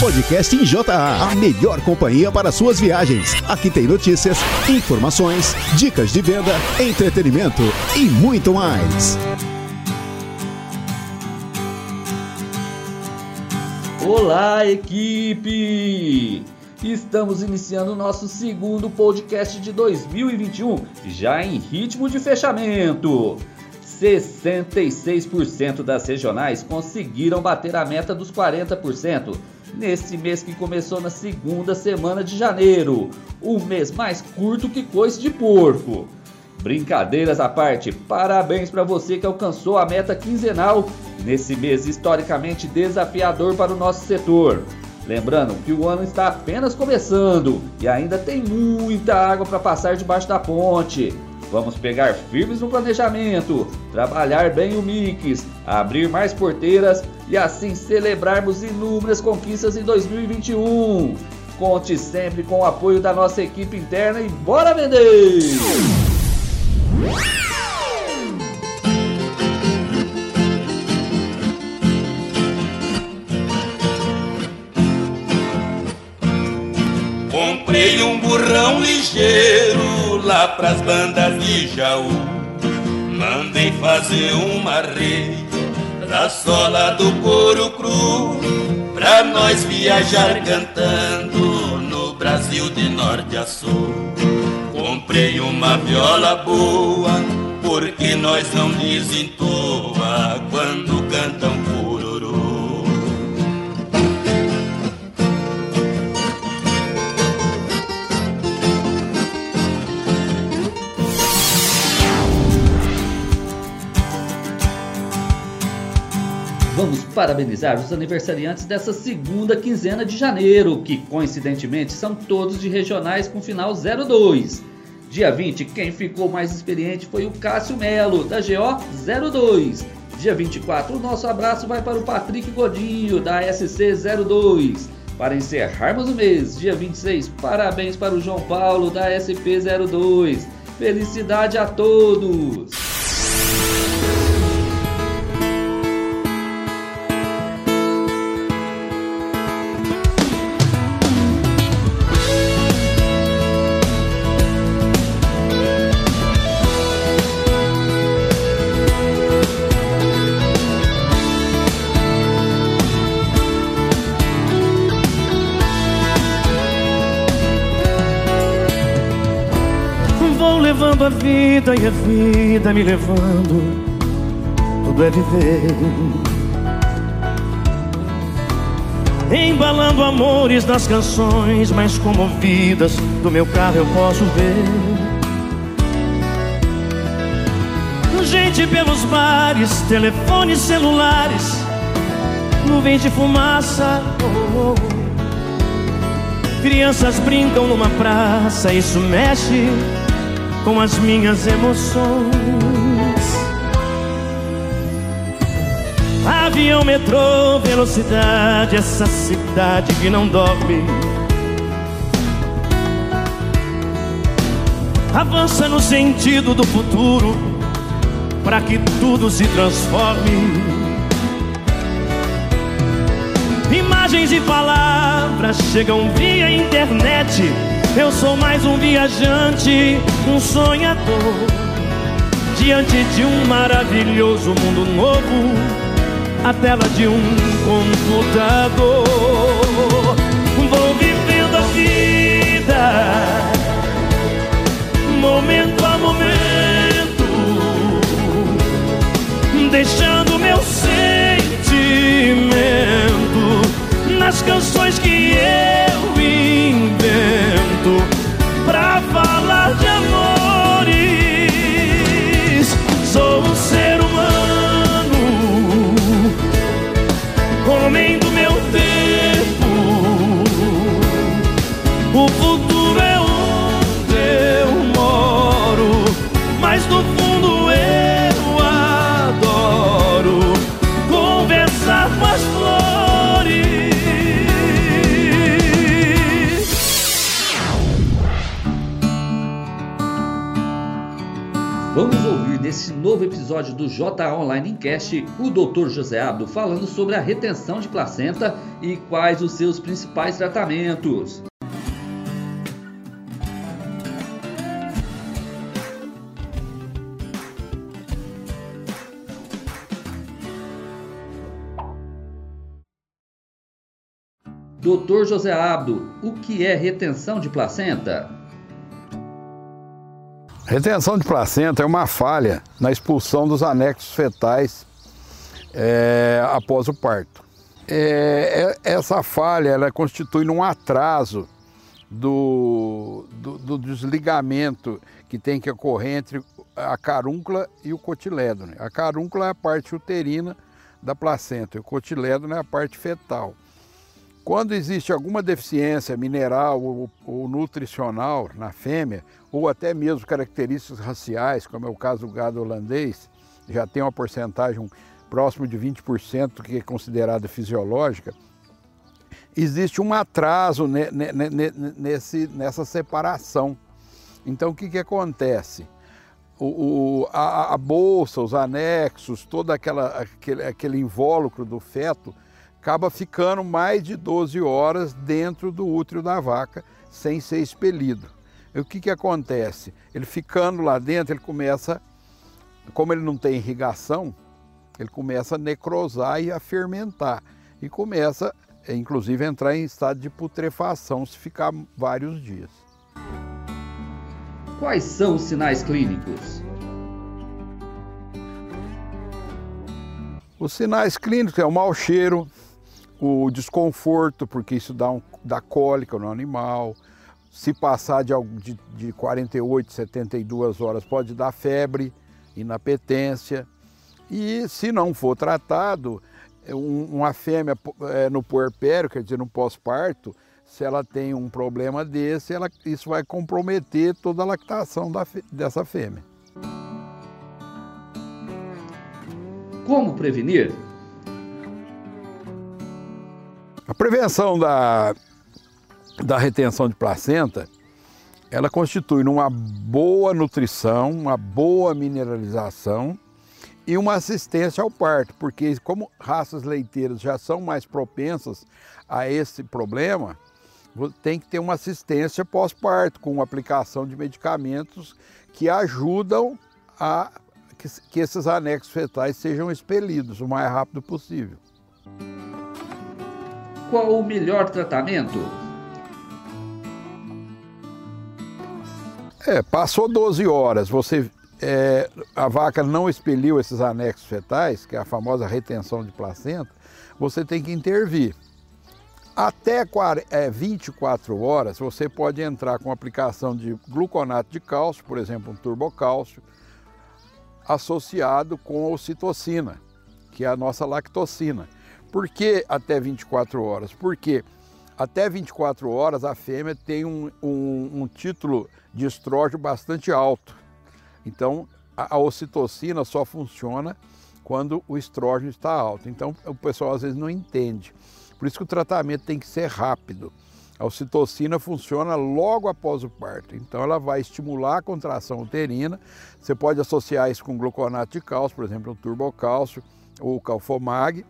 Podcast em JA, a melhor companhia para suas viagens. Aqui tem notícias, informações, dicas de venda, entretenimento e muito mais. Olá, equipe! Estamos iniciando o nosso segundo podcast de 2021, já em ritmo de fechamento. 66% das regionais conseguiram bater a meta dos 40% neste mês que começou na segunda semana de janeiro, o mês mais curto que coice de porco. Brincadeiras à parte, parabéns para você que alcançou a meta quinzenal nesse mês historicamente desafiador para o nosso setor. Lembrando que o ano está apenas começando e ainda tem muita água para passar debaixo da ponte. Vamos pegar firmes no planejamento, trabalhar bem o mix, abrir mais porteiras e assim celebrarmos inúmeras conquistas em 2021. Conte sempre com o apoio da nossa equipe interna e bora vender! Comprei um burrão ligeiro lá pras bandas de Jaú. Mandei fazer uma rede da sola do couro cru pra nós viajar cantando no Brasil de norte a sul. Comprei uma viola boa porque nós não desentoa quando cantam cururu. Vamos parabenizar os aniversariantes dessa segunda quinzena de janeiro, que coincidentemente são todos de regionais com final 02. Dia 20, quem ficou mais experiente foi o Cássio Melo, da GO 02. Dia 24, o nosso abraço vai para o Patrick Godinho, da SC 02. Para encerrarmos o mês, dia 26, parabéns para o João Paulo, da SP 02. Felicidade a todos! Levando a vida e a vida me levando. Tudo é viver. Embalando amores nas canções mais comovidas do meu carro eu posso ver. Gente pelos bares, telefones celulares, nuvens de fumaça. oh, oh. Crianças brincam numa praça, isso mexe com as minhas emoções. Avião, metrô, velocidade, essa cidade que não dorme. Avança no sentido do futuro, para que tudo se transforme. Imagens e palavras chegam via internet. Eu sou mais um viajante, um sonhador. Diante de um maravilhoso mundo novo, a tela de um computador. Vou vivendo a vida, momento a momento, deixando meu sentimento nas canções que eu episódio do J Online Encast, o Dr. José Abdo falando sobre a retenção de placenta e quais os seus principais tratamentos. Doutor José Abdo, o que é retenção de placenta? Retenção de placenta é uma falha na expulsão dos anexos fetais é, após o parto. É, é, essa falha ela constitui um atraso do, do, do, desligamento que tem que ocorrer entre a carúncula e o cotilédone. A carúncula é a parte uterina da placenta e o cotilédone é a parte fetal. Quando existe alguma deficiência mineral ou, ou, nutricional na fêmea, ou até mesmo características raciais, como é o caso do gado holandês, já tem uma porcentagem próximo de 20% que é considerada fisiológica, existe um atraso nesse, nessa separação. Então, o que, que acontece? O, o, a, a, bolsa, os anexos, todo aquela, aquele, aquele invólucro do feto acaba ficando mais de 12 horas dentro do útero da vaca sem ser expelido. E o que, que acontece? Ele ficando lá dentro, ele começa, como ele não tem irrigação, ele começa a necrosar e a fermentar. E começa, inclusive, a entrar em estado de putrefação se ficar vários dias. Quais são os sinais clínicos? Os sinais clínicos é o mau cheiro, o desconforto, porque isso dá, um, dá cólica no animal. Se passar de, de, de 48, 72 horas, pode dar febre, inapetência. E se não for tratado, é uma fêmea é, no puerpério, quer dizer, no pós-parto, se ela tem um problema desse, ela, isso vai comprometer toda a lactação da, dessa fêmea. Como prevenir? A prevenção da, da retenção de placenta, ela constitui uma boa nutrição, uma boa mineralização e uma assistência ao parto, porque como raças leiteiras já são mais propensas a esse problema, tem que ter uma assistência pós-parto, com aplicação de medicamentos que ajudam a que, que esses anexos fetais sejam expelidos o mais rápido possível. Qual o melhor tratamento? É, passou 12 horas, você é, a vaca não expeliu esses anexos fetais, que é a famosa retenção de placenta, você tem que intervir. Até é, 24 horas, você pode entrar com aplicação de gluconato de cálcio, por exemplo, um turbocálcio, associado com ocitocina, que é a nossa lactocina. Por que até 24 horas? Porque até 24 horas a fêmea tem um, um, um título de estrógeno bastante alto. Então a, a ocitocina só funciona quando o estrógeno está alto. Então o pessoal às vezes não entende. Por isso que o tratamento tem que ser rápido. A ocitocina funciona logo após o parto, então ela vai estimular a contração uterina. Você pode associar isso com gluconato de cálcio, por exemplo, o turbocálcio ou o calfomag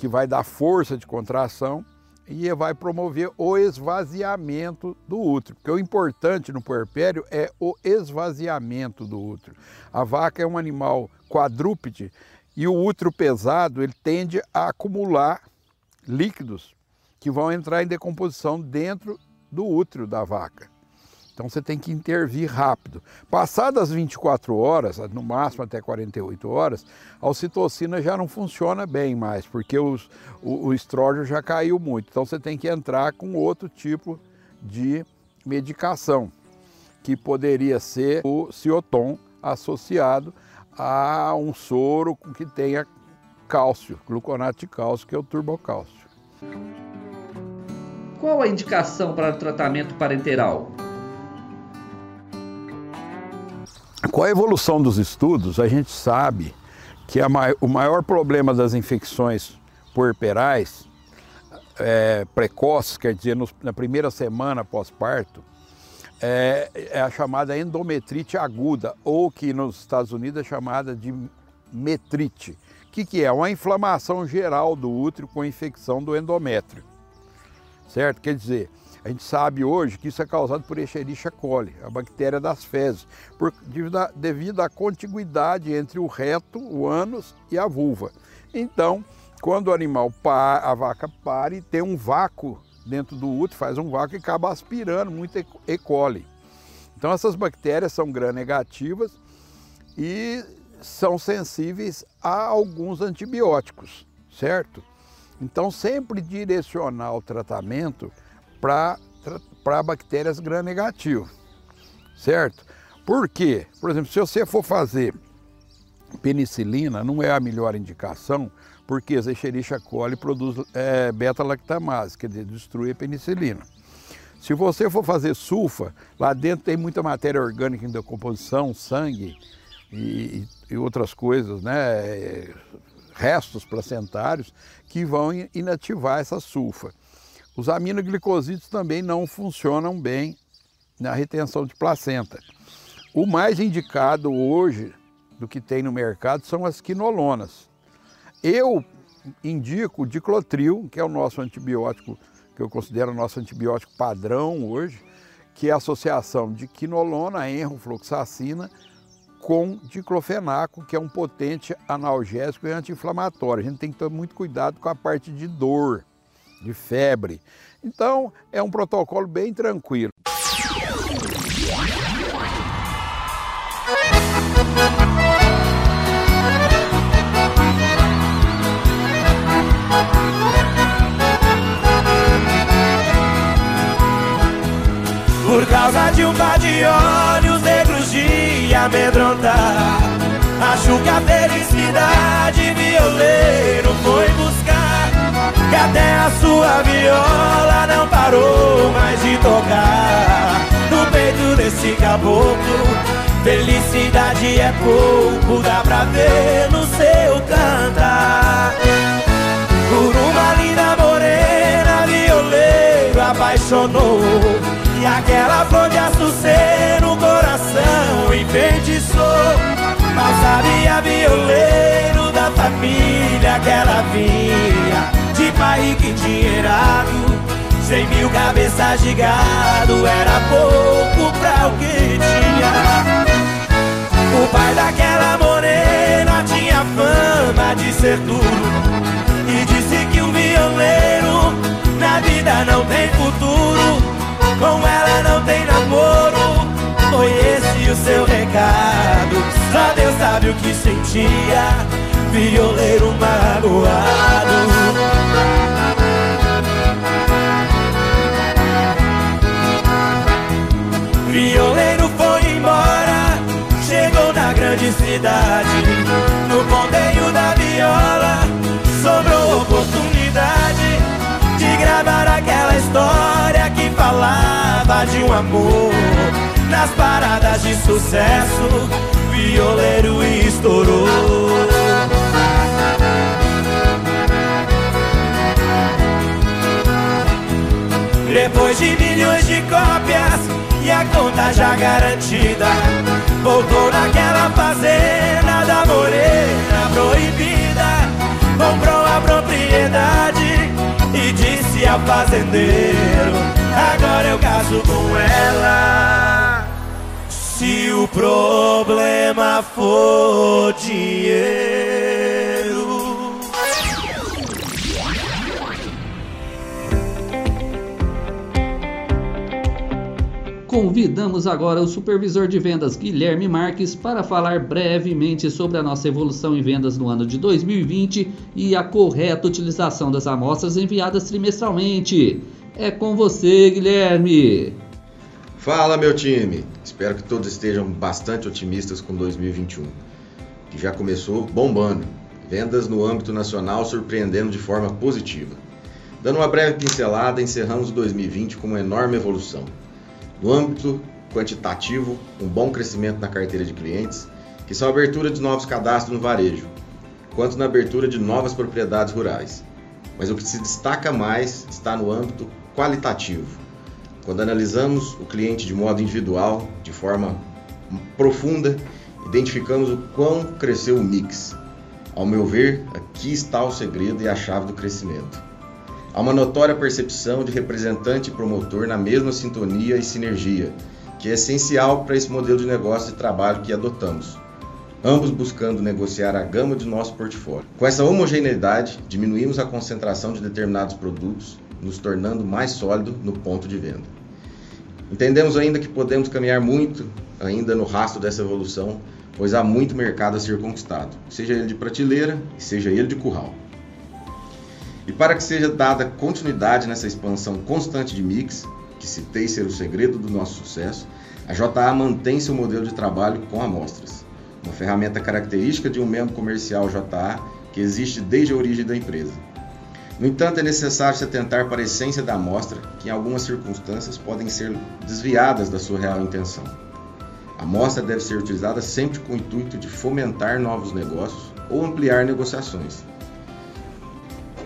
que vai dar força de contração e vai promover o esvaziamento do útero, porque o importante no puerpério é o esvaziamento do útero. A vaca é um animal quadrúpede e o útero pesado ele tende a acumular líquidos que vão entrar em decomposição dentro do útero da vaca. Então você tem que intervir rápido. Passadas 24 horas, no máximo até 48 horas, a ocitocina já não funciona bem mais, porque os, o, o estrógeno já caiu muito. Então você tem que entrar com outro tipo de medicação, que poderia ser o cioton associado a um soro que tenha cálcio, gluconato de cálcio, que é o turbocálcio. Qual a indicação para tratamento parenteral? Com a evolução dos estudos, a gente sabe que o maior problema das infecções puerperais é, precoces, quer dizer, na primeira semana pós-parto, é, é, a chamada endometrite aguda, ou que nos Estados Unidos é chamada de metrite. O que, que é? Uma inflamação geral do útero com infecção do endométrio. Certo? Quer dizer, a gente sabe hoje que isso é causado por Escherichia coli, a bactéria das fezes, por, devido, a, devido à contiguidade entre o reto, o ânus e a vulva. Então, quando o animal, par, a vaca pare, tem um vácuo dentro do útero, faz um vácuo e acaba aspirando muito E. coli. Então essas bactérias são gram-negativas e são sensíveis a alguns antibióticos, certo? Então sempre direcionar o tratamento para bactérias gram-negativas, certo? Por quê? Por exemplo, se você for fazer penicilina, não é a melhor indicação, porque a Escherichia coli produz é, beta-lactamase, quer dizer, destrui a penicilina. Se você for fazer sulfa, lá dentro tem muita matéria orgânica em decomposição, sangue e, e outras coisas, né? restos placentários que vão inativar essa sulfa. Os aminoglicosídeos também não funcionam bem na retenção de placenta. O mais indicado hoje do que tem no mercado são as quinolonas. Eu indico o diclotril, que é o nosso antibiótico, que eu considero o nosso antibiótico padrão hoje, que é a associação de quinolona, enrofloxacina, com diclofenaco, que é um potente analgésico e anti-inflamatório. A gente tem que ter muito cuidado com a parte de dor, de febre. Então, é um protocolo bem tranquilo. Por causa de um par de olhos negros de amedrontar Acho que a felicidade violeiro foi buscar até a sua viola não parou mais de tocar. No peito desse caboclo Felicidade é pouco, dá pra ver no seu cantar. Por uma linda morena, violeiro apaixonou. E aquela flor de açucena no coração enfeitiçou. Mal sabia violeiro da família que ela vinha De pai que tinha errado Cem mil cabeças de gado Era pouco pra o que tinha. O pai daquela morena tinha fama de ser duro. E disse que um violeiro na vida não tem futuro. Com ela não tem namoro. Foi esse o seu recado. Só Deus sabe o que sentia. Violeiro magoado Violeiro foi embora Chegou na grande cidade. No ponteio da viola Sobrou oportunidade De gravar aquela história que falava de um amor. Nas paradas de sucesso Violeiro estourou Depois de milhões de cópias E a conta já garantida Voltou naquela fazenda da morena proibida. Comprou a propriedade e disse ao fazendeiro Agora eu caso com ela. Se o problema for dinheiro Convidamos agora o supervisor de vendas Guilherme Marques para falar brevemente sobre a nossa evolução em vendas no ano de 2020 e a correta utilização das amostras enviadas trimestralmente. É com você, Guilherme. Fala, meu time. Espero que todos estejam bastante otimistas com 2021, que já começou bombando. Vendas no âmbito nacional surpreendendo de forma positiva. Dando uma breve pincelada, encerramos 2020 com uma enorme evolução no âmbito quantitativo, um bom crescimento na carteira de clientes, que são a abertura de novos cadastros no varejo, quanto na abertura de novas propriedades rurais. Mas o que se destaca mais está no âmbito qualitativo. Quando analisamos o cliente de modo individual, de forma profunda, identificamos o quão cresceu o mix. Ao meu ver, aqui está o segredo e a chave do crescimento. Há uma notória percepção de representante e promotor na mesma sintonia e sinergia, que é essencial para esse modelo de negócio e trabalho que adotamos, ambos buscando negociar a gama de nosso portfólio. Com essa homogeneidade, diminuímos a concentração de determinados produtos, nos tornando mais sólido no ponto de venda. Entendemos ainda que podemos caminhar muito ainda no rastro dessa evolução, pois há muito mercado a ser conquistado, seja ele de prateleira seja ele de curral. E para que seja dada continuidade nessa expansão constante de mix, que citei ser o segredo do nosso sucesso, a JA mantém seu modelo de trabalho com amostras, uma ferramenta característica de um membro comercial JA que existe desde a origem da empresa. No entanto, é necessário se atentar para a essência da amostra, que em algumas circunstâncias podem ser desviadas da sua real intenção. A amostra deve ser utilizada sempre com o intuito de fomentar novos negócios ou ampliar negociações.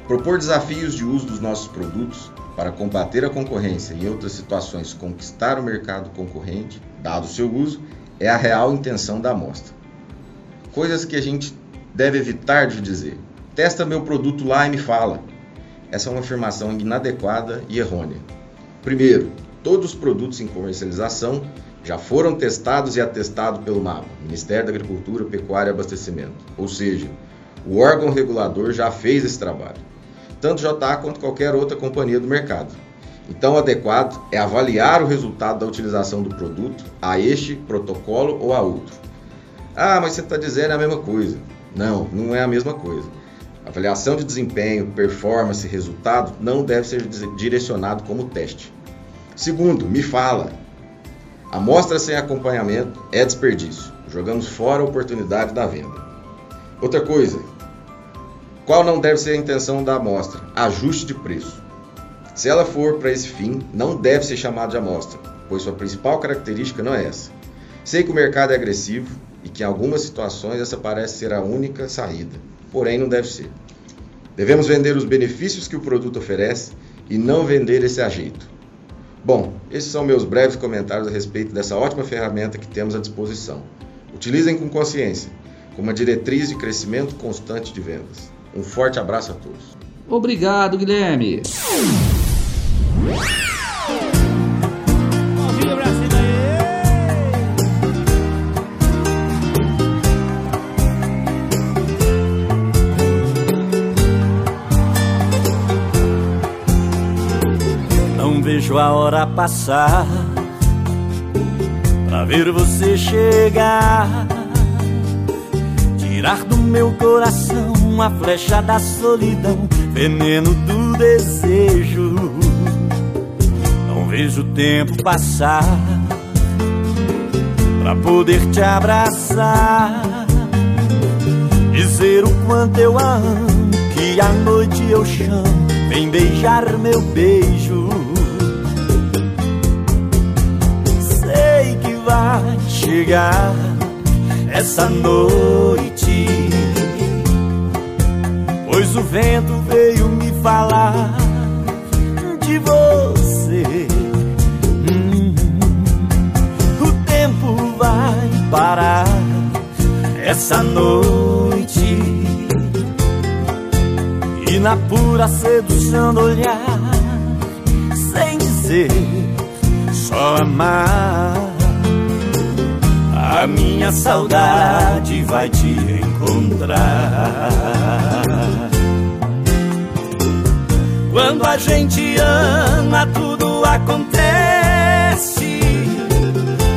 Propor desafios de uso dos nossos produtos para combater a concorrência e em outras situações conquistar o mercado concorrente, dado o seu uso, é a real intenção da amostra. Coisas que a gente deve evitar de dizer. Testa meu produto lá e me fala. Essa é uma afirmação inadequada e errônea. Primeiro, todos os produtos em comercialização já foram testados e atestados pelo MAPA, Ministério da Agricultura, Pecuária e Abastecimento. Ou seja, o órgão regulador já fez esse trabalho tanto JA quanto qualquer outra companhia do mercado. Então, adequado é avaliar o resultado da utilização do produto a este protocolo ou a outro. Ah, mas você está dizendo a mesma coisa. Não, não é a mesma coisa. Avaliação de desempenho, performance resultado não deve ser direcionado como teste. Segundo, me fala. Amostra sem acompanhamento é desperdício. Jogamos fora a oportunidade da venda. Outra coisa, qual não deve ser a intenção da amostra? Ajuste de preço. Se ela for para esse fim, não deve ser chamada de amostra, pois sua principal característica não é essa. Sei que o mercado é agressivo e que em algumas situações essa parece ser a única saída, porém não deve ser. Devemos vender os benefícios que o produto oferece e não vender esse ajeito. Bom, esses são meus breves comentários a respeito dessa ótima ferramenta que temos à disposição. Utilizem com consciência, como uma diretriz de crescimento constante de vendas. Um forte abraço a todos. Obrigado, Guilherme. Não vejo a hora passar pra ver você chegar, tirar do meu coração uma flecha da solidão, veneno do desejo. Não vejo o tempo passar pra poder te abraçar, dizer o quanto eu amo, que à noite eu chamo, vem beijar meu beijo. Sei que vai chegar essa noite O vento veio me falar de você. Hum, o tempo vai parar essa noite. E na pura sedução do olhar, sem dizer, só amar. A minha saudade vai te encontrar. Quando a gente ama, tudo acontece.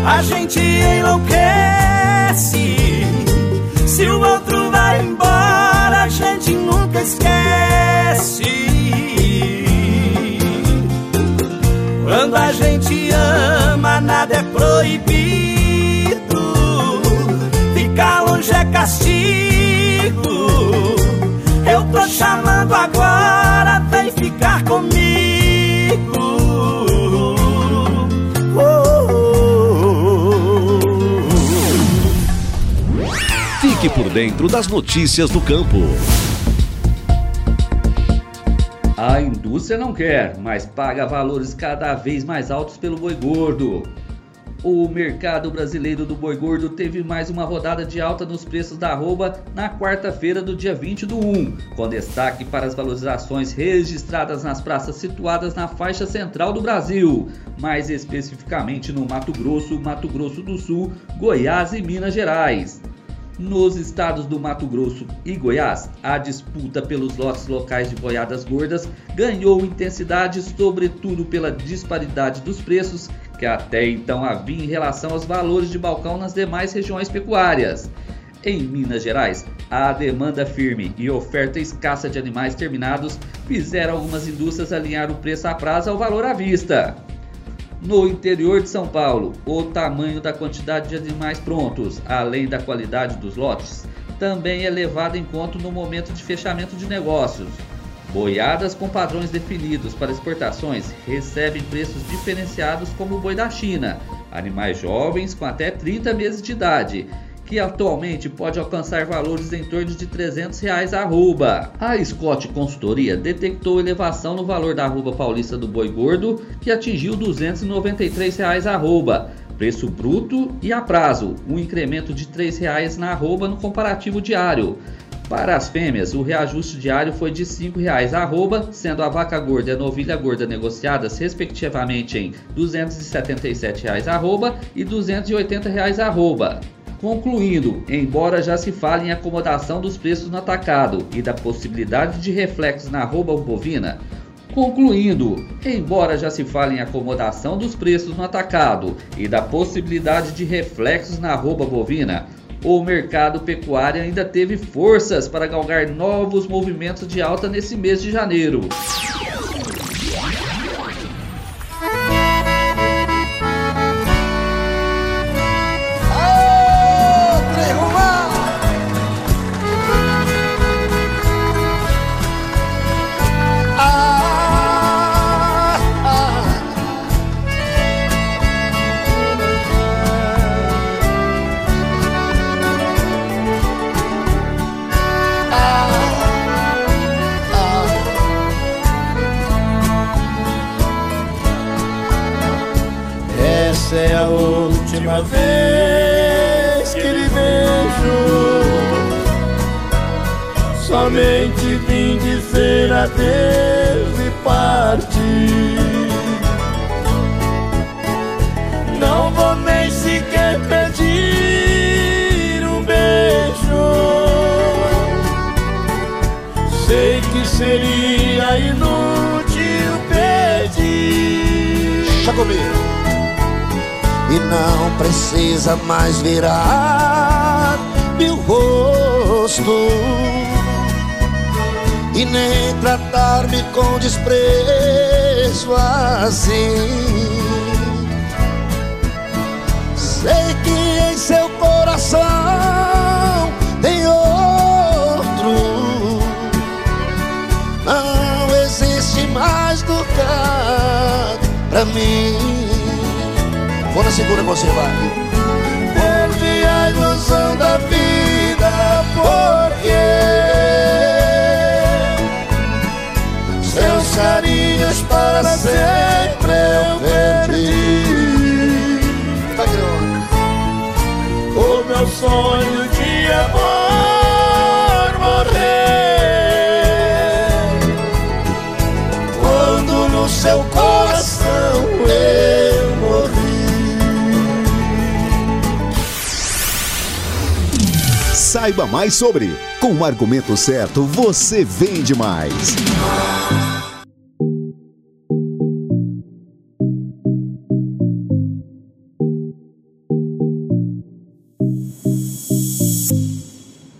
A gente enlouquece. Se o outro vai embora, a gente nunca esquece. Quando a gente ama, nada é proibido. Ficar longe é castigo. Eu tô chamando agora, ficar comigo. Fique por dentro das notícias do campo. A indústria não quer, mas paga valores cada vez mais altos pelo boi gordo. O mercado brasileiro do boi gordo teve mais uma rodada de alta nos preços da arroba na quarta-feira do dia 20 do 1, com destaque para as valorizações registradas nas praças situadas na faixa central do Brasil, mais especificamente no Mato Grosso, Mato Grosso do Sul, Goiás e Minas Gerais. Nos estados do Mato Grosso e Goiás, a disputa pelos lotes locais de boiadas gordas ganhou intensidade, sobretudo pela disparidade dos preços que até então havia em relação aos valores de balcão nas demais regiões pecuárias. Em Minas Gerais, a demanda firme e oferta escassa de animais terminados fizeram algumas indústrias alinhar o preço a prazo ao valor à vista. No interior de São Paulo, o tamanho da quantidade de animais prontos, além da qualidade dos lotes, também é levado em conta no momento de fechamento de negócios. Boiadas com padrões definidos para exportações recebem preços diferenciados como o boi da China, animais jovens com até 30 meses de idade, que atualmente pode alcançar valores em torno de 300 reais a arroba. A Scott Consultoria detectou elevação no valor da arroba paulista do boi gordo, que atingiu 293 reais a arroba, preço bruto e a prazo, um incremento de 3 reais na arroba no comparativo diário. Para as fêmeas, o reajuste diário foi de R$ 5,00 arroba, sendo a vaca gorda e a novilha gorda negociadas respectivamente em R$ 277,00 arroba e R$ 280,00 arroba. Concluindo, embora já se fale em acomodação dos preços no atacado e da possibilidade de reflexos na arroba bovina, Concluindo, embora já se fale em acomodação dos preços no atacado e da possibilidade de reflexos na arroba bovina, o mercado pecuário ainda teve forças para galgar novos movimentos de alta nesse mês de janeiro. Precisa mais virar meu rosto e nem tratar-me com desprezo assim. Sei que em seu coração tem outro, não existe mais lugar pra mim. Vou na segura você, vai. Ilusão da vida, porque seus carinhos para sempre eu perdi. O meu sonho de amor morrer. Quando no seu coração Saiba mais sobre. Com o argumento certo, você vende mais.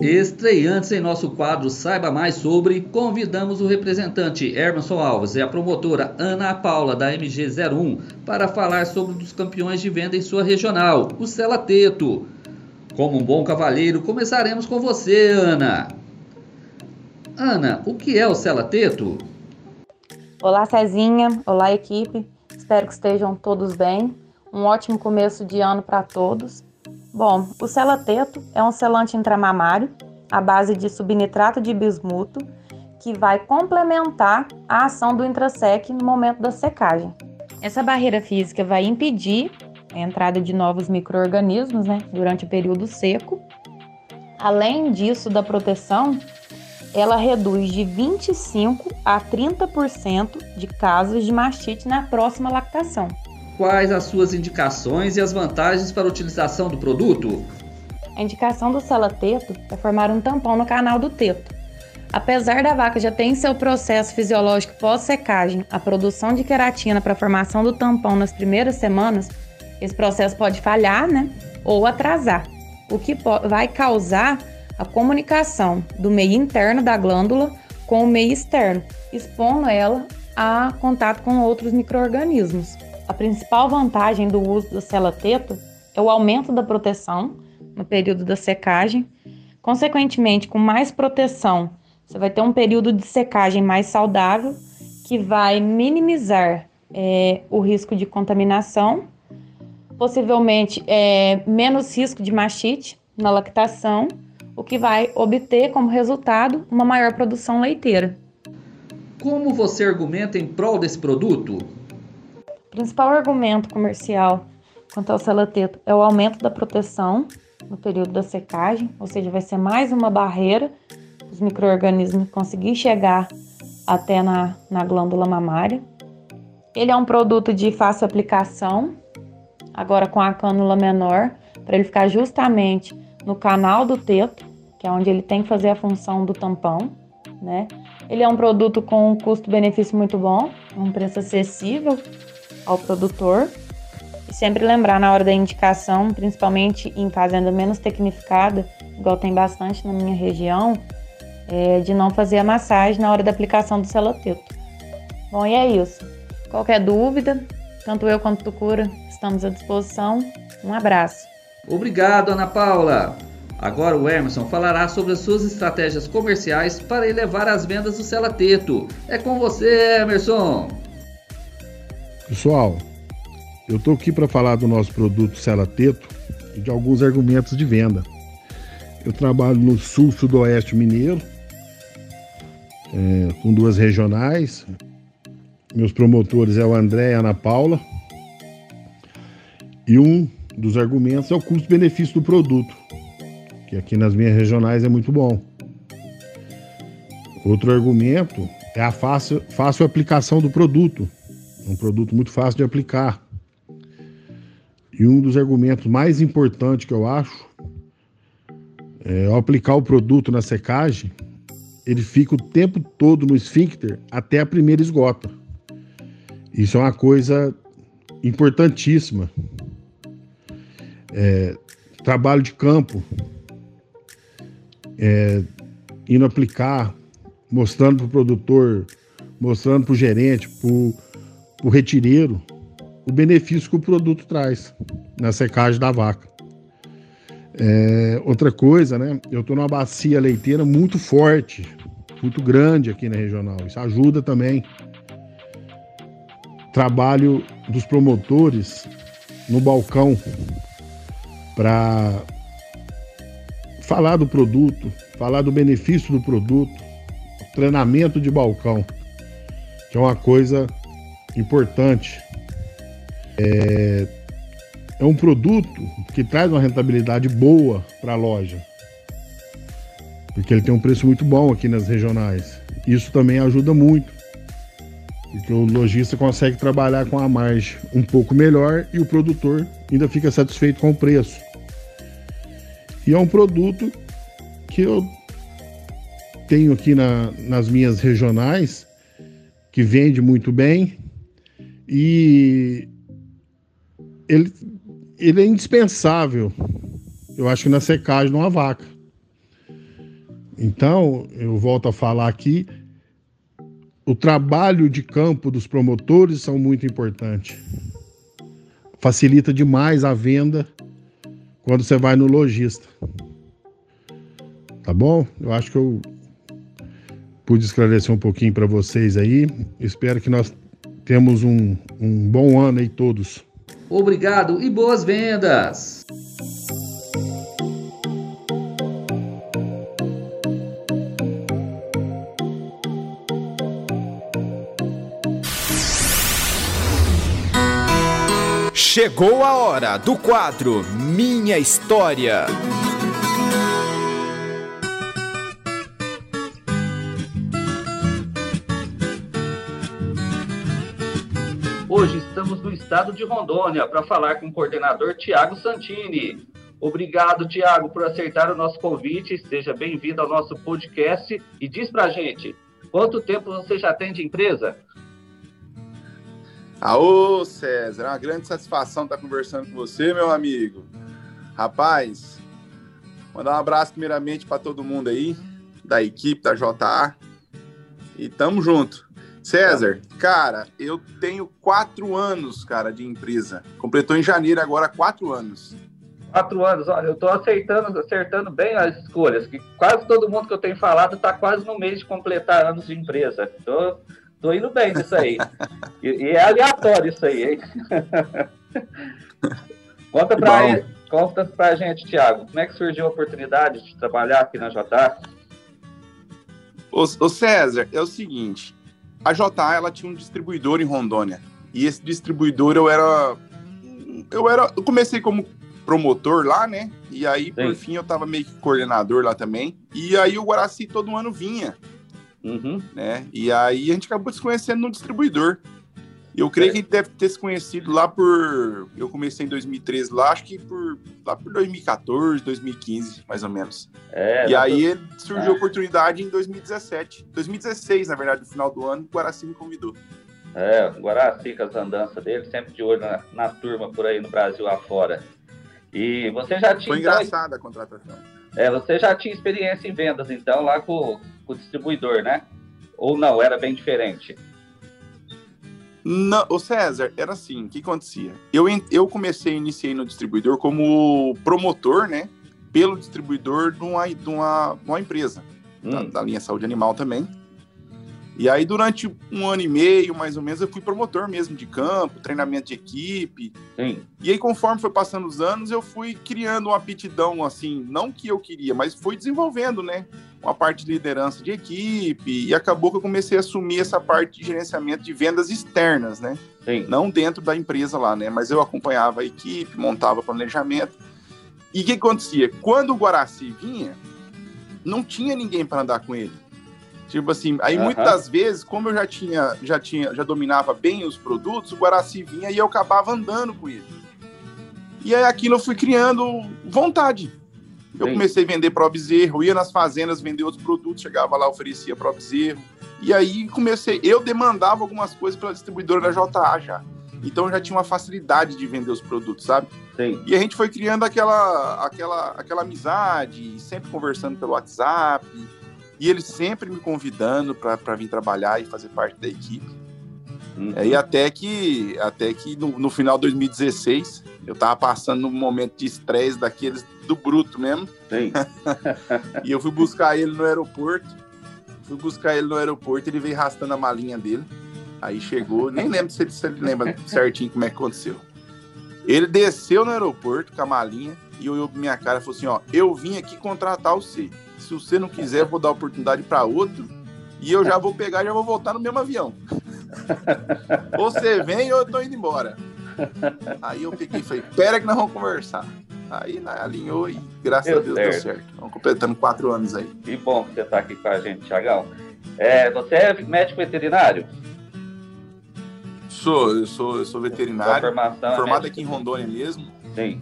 Estreantes em nosso quadro Saiba Mais sobre, convidamos o representante Hermanson Alves e a promotora Ana Paula da MG01 para falar sobre um dos campeões de venda em sua regional, o Sela Teto. Como um bom cavalheiro, começaremos com você, Ana. Ana, o que é o Cela Teto? Olá, Cezinha. Olá, equipe. Espero que estejam todos bem. Um ótimo começo de ano para todos. Bom, o Cela Teto é um selante intramamário à base de subnitrato de bismuto que vai complementar a ação do intrasec no momento da secagem. Essa barreira física vai impedir a entrada de novos micro-organismos né, durante o período seco. Além disso, da proteção, ela reduz de 25 a 30% de casos de mastite na próxima lactação. Quais as suas indicações e as vantagens para a utilização do produto? A indicação do sela-teto é formar um tampão no canal do teto. Apesar da vaca já ter em seu processo fisiológico pós-secagem a produção de queratina para a formação do tampão nas primeiras semanas, esse processo pode falhar né, ou atrasar, o que vai causar a comunicação do meio interno da glândula com o meio externo, expondo ela a contato com outros micro-organismos. A principal vantagem do uso do sela-teto é o aumento da proteção no período da secagem. Consequentemente, com mais proteção, você vai ter um período de secagem mais saudável, que vai minimizar é, o risco de contaminação, possivelmente é, menos risco de mastite na lactação o que vai obter como resultado uma maior produção leiteira. Como você argumenta em prol desse produto? O principal argumento comercial quanto ao selateto é o aumento da proteção no período da secagem, ou seja, vai ser mais uma barreira para os micro-organismos conseguir chegar até na, na glândula mamária. Ele é um produto de fácil aplicação, agora com a cânula menor, para ele ficar justamente no canal do teto, que é onde ele tem que fazer a função do tampão, né? Ele é um produto com um custo-benefício muito bom, um preço acessível ao produtor. E sempre lembrar na hora da indicação, principalmente em fazenda menos tecnificada, igual tem bastante na minha região, é de não fazer a massagem na hora da aplicação do celoteto. Bom, e é isso. Qualquer dúvida, tanto eu quanto o Tucura estamos à disposição. Um abraço. Obrigado, Ana Paula. Agora o Emerson falará sobre as suas estratégias comerciais para elevar as vendas do Celateto. É com você, Emerson! Pessoal, eu estou aqui para falar do nosso produto Celateto e de alguns argumentos de venda. Eu trabalho no sul sudoeste mineiro, é, com duas regionais. Meus promotores é o André e a Ana Paula. E um dos argumentos é o custo-benefício do produto, que aqui nas minhas regionais é muito bom. Outro argumento é a fácil, fácil aplicação do produto, um produto muito fácil de aplicar. E um dos argumentos mais importantes que eu acho é ao aplicar o produto na secagem, ele fica o tempo todo no esfíncter até a primeira esgota. Isso é uma coisa importantíssima é, trabalho de campo, é, indo aplicar, mostrando para o produtor, mostrando para o gerente, para o retireiro, o benefício que o produto traz na secagem da vaca. É, outra coisa, né? Eu estou numa bacia leiteira muito forte, muito grande aqui na regional. Isso ajuda também. Trabalho dos promotores no balcão para falar do produto, falar do benefício do produto, treinamento de balcão, que é uma coisa importante. É, é um produto que traz uma rentabilidade boa para a loja, porque ele tem um preço muito bom aqui nas regionais. Isso também ajuda muito, porque o lojista consegue trabalhar com a margem um pouco melhor e o produtor ainda fica satisfeito com o preço. E é um produto que eu tenho aqui na, nas minhas regionais, que vende muito bem e ele, ele é indispensável, eu acho que na secagem de uma vaca. Então, eu volto a falar aqui, o trabalho de campo dos promotores são muito importante. Facilita demais a venda quando você vai no lojista. Tá bom? Eu acho que eu pude esclarecer um pouquinho para vocês aí. Espero que nós temos um, um bom ano aí todos. Obrigado e boas vendas! Chegou a hora do quadro Minha História. Hoje estamos no estado de Rondônia para falar com o coordenador Tiago Santini. Obrigado, Tiago, por aceitar o nosso convite. Seja bem-vindo ao nosso podcast e diz pra gente, quanto tempo você já tem de empresa? Aô, César, é uma grande satisfação estar conversando com você, meu amigo. Rapaz, mandar um abraço primeiramente para todo mundo aí, da equipe da JA. E tamo junto. César, cara, eu tenho quatro anos, cara, de empresa. Completou em janeiro agora quatro anos. Quatro anos, olha, eu tô acertando, acertando bem as escolhas, que quase todo mundo que eu tenho falado tá quase no mês de completar anos de empresa. Tô, tô indo bem nisso aí. e, e, é aleatório isso aí, hein? conta, pra, conta pra gente, Thiago, como é que surgiu a oportunidade de trabalhar aqui na JA? Ô, ô César, é o seguinte, a JA ela tinha um distribuidor em Rondônia. E esse distribuidor eu era. Eu era. Eu comecei como promotor lá, né? E aí, Sim. por fim, eu tava meio que coordenador lá também. E aí o Guaraci todo ano vinha. Uhum. Né? E aí a gente acabou se conhecendo no distribuidor. Eu creio que ele deve ter se conhecido lá por. Eu comecei em 2013 lá, acho que por lá por 2014, 2015, mais ou menos. É, e aí tô... surgiu a oportunidade em 2017. 2016, na verdade, no final do ano, o Guaraci me convidou. É, o Guaraci com as andanças dele, sempre de olho na, na turma por aí no Brasil afora. E você já tinha. Foi então, engraçada a contratação. É, você já tinha experiência em vendas, então, lá com, com o distribuidor, né? Ou não, era bem diferente? Não, o César, era assim, o que acontecia? Eu, eu comecei, iniciei no distribuidor como promotor, né? Pelo distribuidor de uma, de uma, uma empresa, hum. da, da, linha Saúde Animal também. E aí, durante um ano e meio, mais ou menos, eu fui promotor mesmo de campo, treinamento de equipe. Sim. E aí, conforme foi passando os anos, eu fui criando uma aptidão, assim, não que eu queria, mas fui desenvolvendo, né? uma parte de liderança de equipe, e acabou que eu comecei a assumir essa parte de gerenciamento de vendas externas, né? Sim. Não dentro da empresa lá, né? Mas eu acompanhava a equipe, montava planejamento. E o que acontecia? Quando o Guaraci vinha, não tinha ninguém para andar com ele. Tipo assim, aí muitas das vezes, como eu já tinha, já tinha, já dominava bem os produtos, o Guaraci vinha e eu acabava andando com ele. E aí aquilo eu fui criando vontade. Eu Sim. comecei a vender pro bezerro, ia nas fazendas vender outros produtos, chegava lá, oferecia pro bezerro. E aí comecei, eu demandava algumas coisas pela distribuidora da JA já. Então eu já tinha uma facilidade de vender os produtos, sabe? Sim. E a gente foi criando aquela, aquela, aquela amizade, sempre conversando pelo WhatsApp. E ele sempre me convidando para vir trabalhar e fazer parte da equipe. Uhum. E até que, até que no, no final de 2016, eu tava passando um momento de estresse daqueles do bruto mesmo. Sim. e eu fui buscar ele no aeroporto. Fui buscar ele no aeroporto, ele veio arrastando a malinha dele. Aí chegou, nem lembro se ele, se ele lembra certinho como é que aconteceu. Ele desceu no aeroporto com a malinha e olhou pra minha cara e falou assim: Ó, eu vim aqui contratar você. Se você não quiser, vou dar oportunidade para outro e eu já vou pegar e já vou voltar no mesmo avião. ou você vem ou eu tô indo embora. Aí eu peguei e falei: Pera que nós vamos conversar. Aí né, alinhou e graças deu a Deus certo. deu certo. Estamos completando quatro anos aí. Que bom que você está aqui com a gente, Tiagão. É, você é médico veterinário? Sou, eu sou, eu sou veterinário. Formação é formado é aqui em Rondônia mesmo. Sim.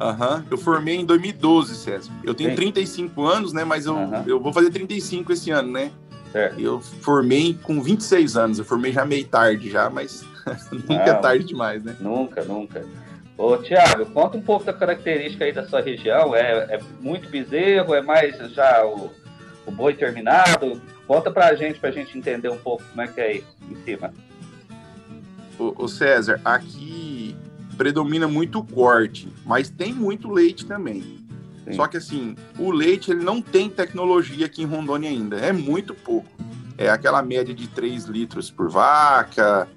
Uhum. Eu formei em 2012, César. Eu tenho Sim. 35 anos, né? Mas eu, uhum. eu vou fazer 35 esse ano, né? Eu formei com 26 anos. Eu formei já meio tarde já, mas nunca é tarde demais, né? Nunca, nunca. Ô, Tiago, conta um pouco da característica aí da sua região. É, é muito bezerro? É mais já o, o boi terminado? Conta pra gente, pra gente entender um pouco como é que é aí em cima. Ô, César, aqui predomina muito o corte, mas tem muito leite também. Sim. Só que assim, o leite ele não tem tecnologia aqui em Rondônia ainda, é muito pouco. É aquela média de 3 litros por vaca,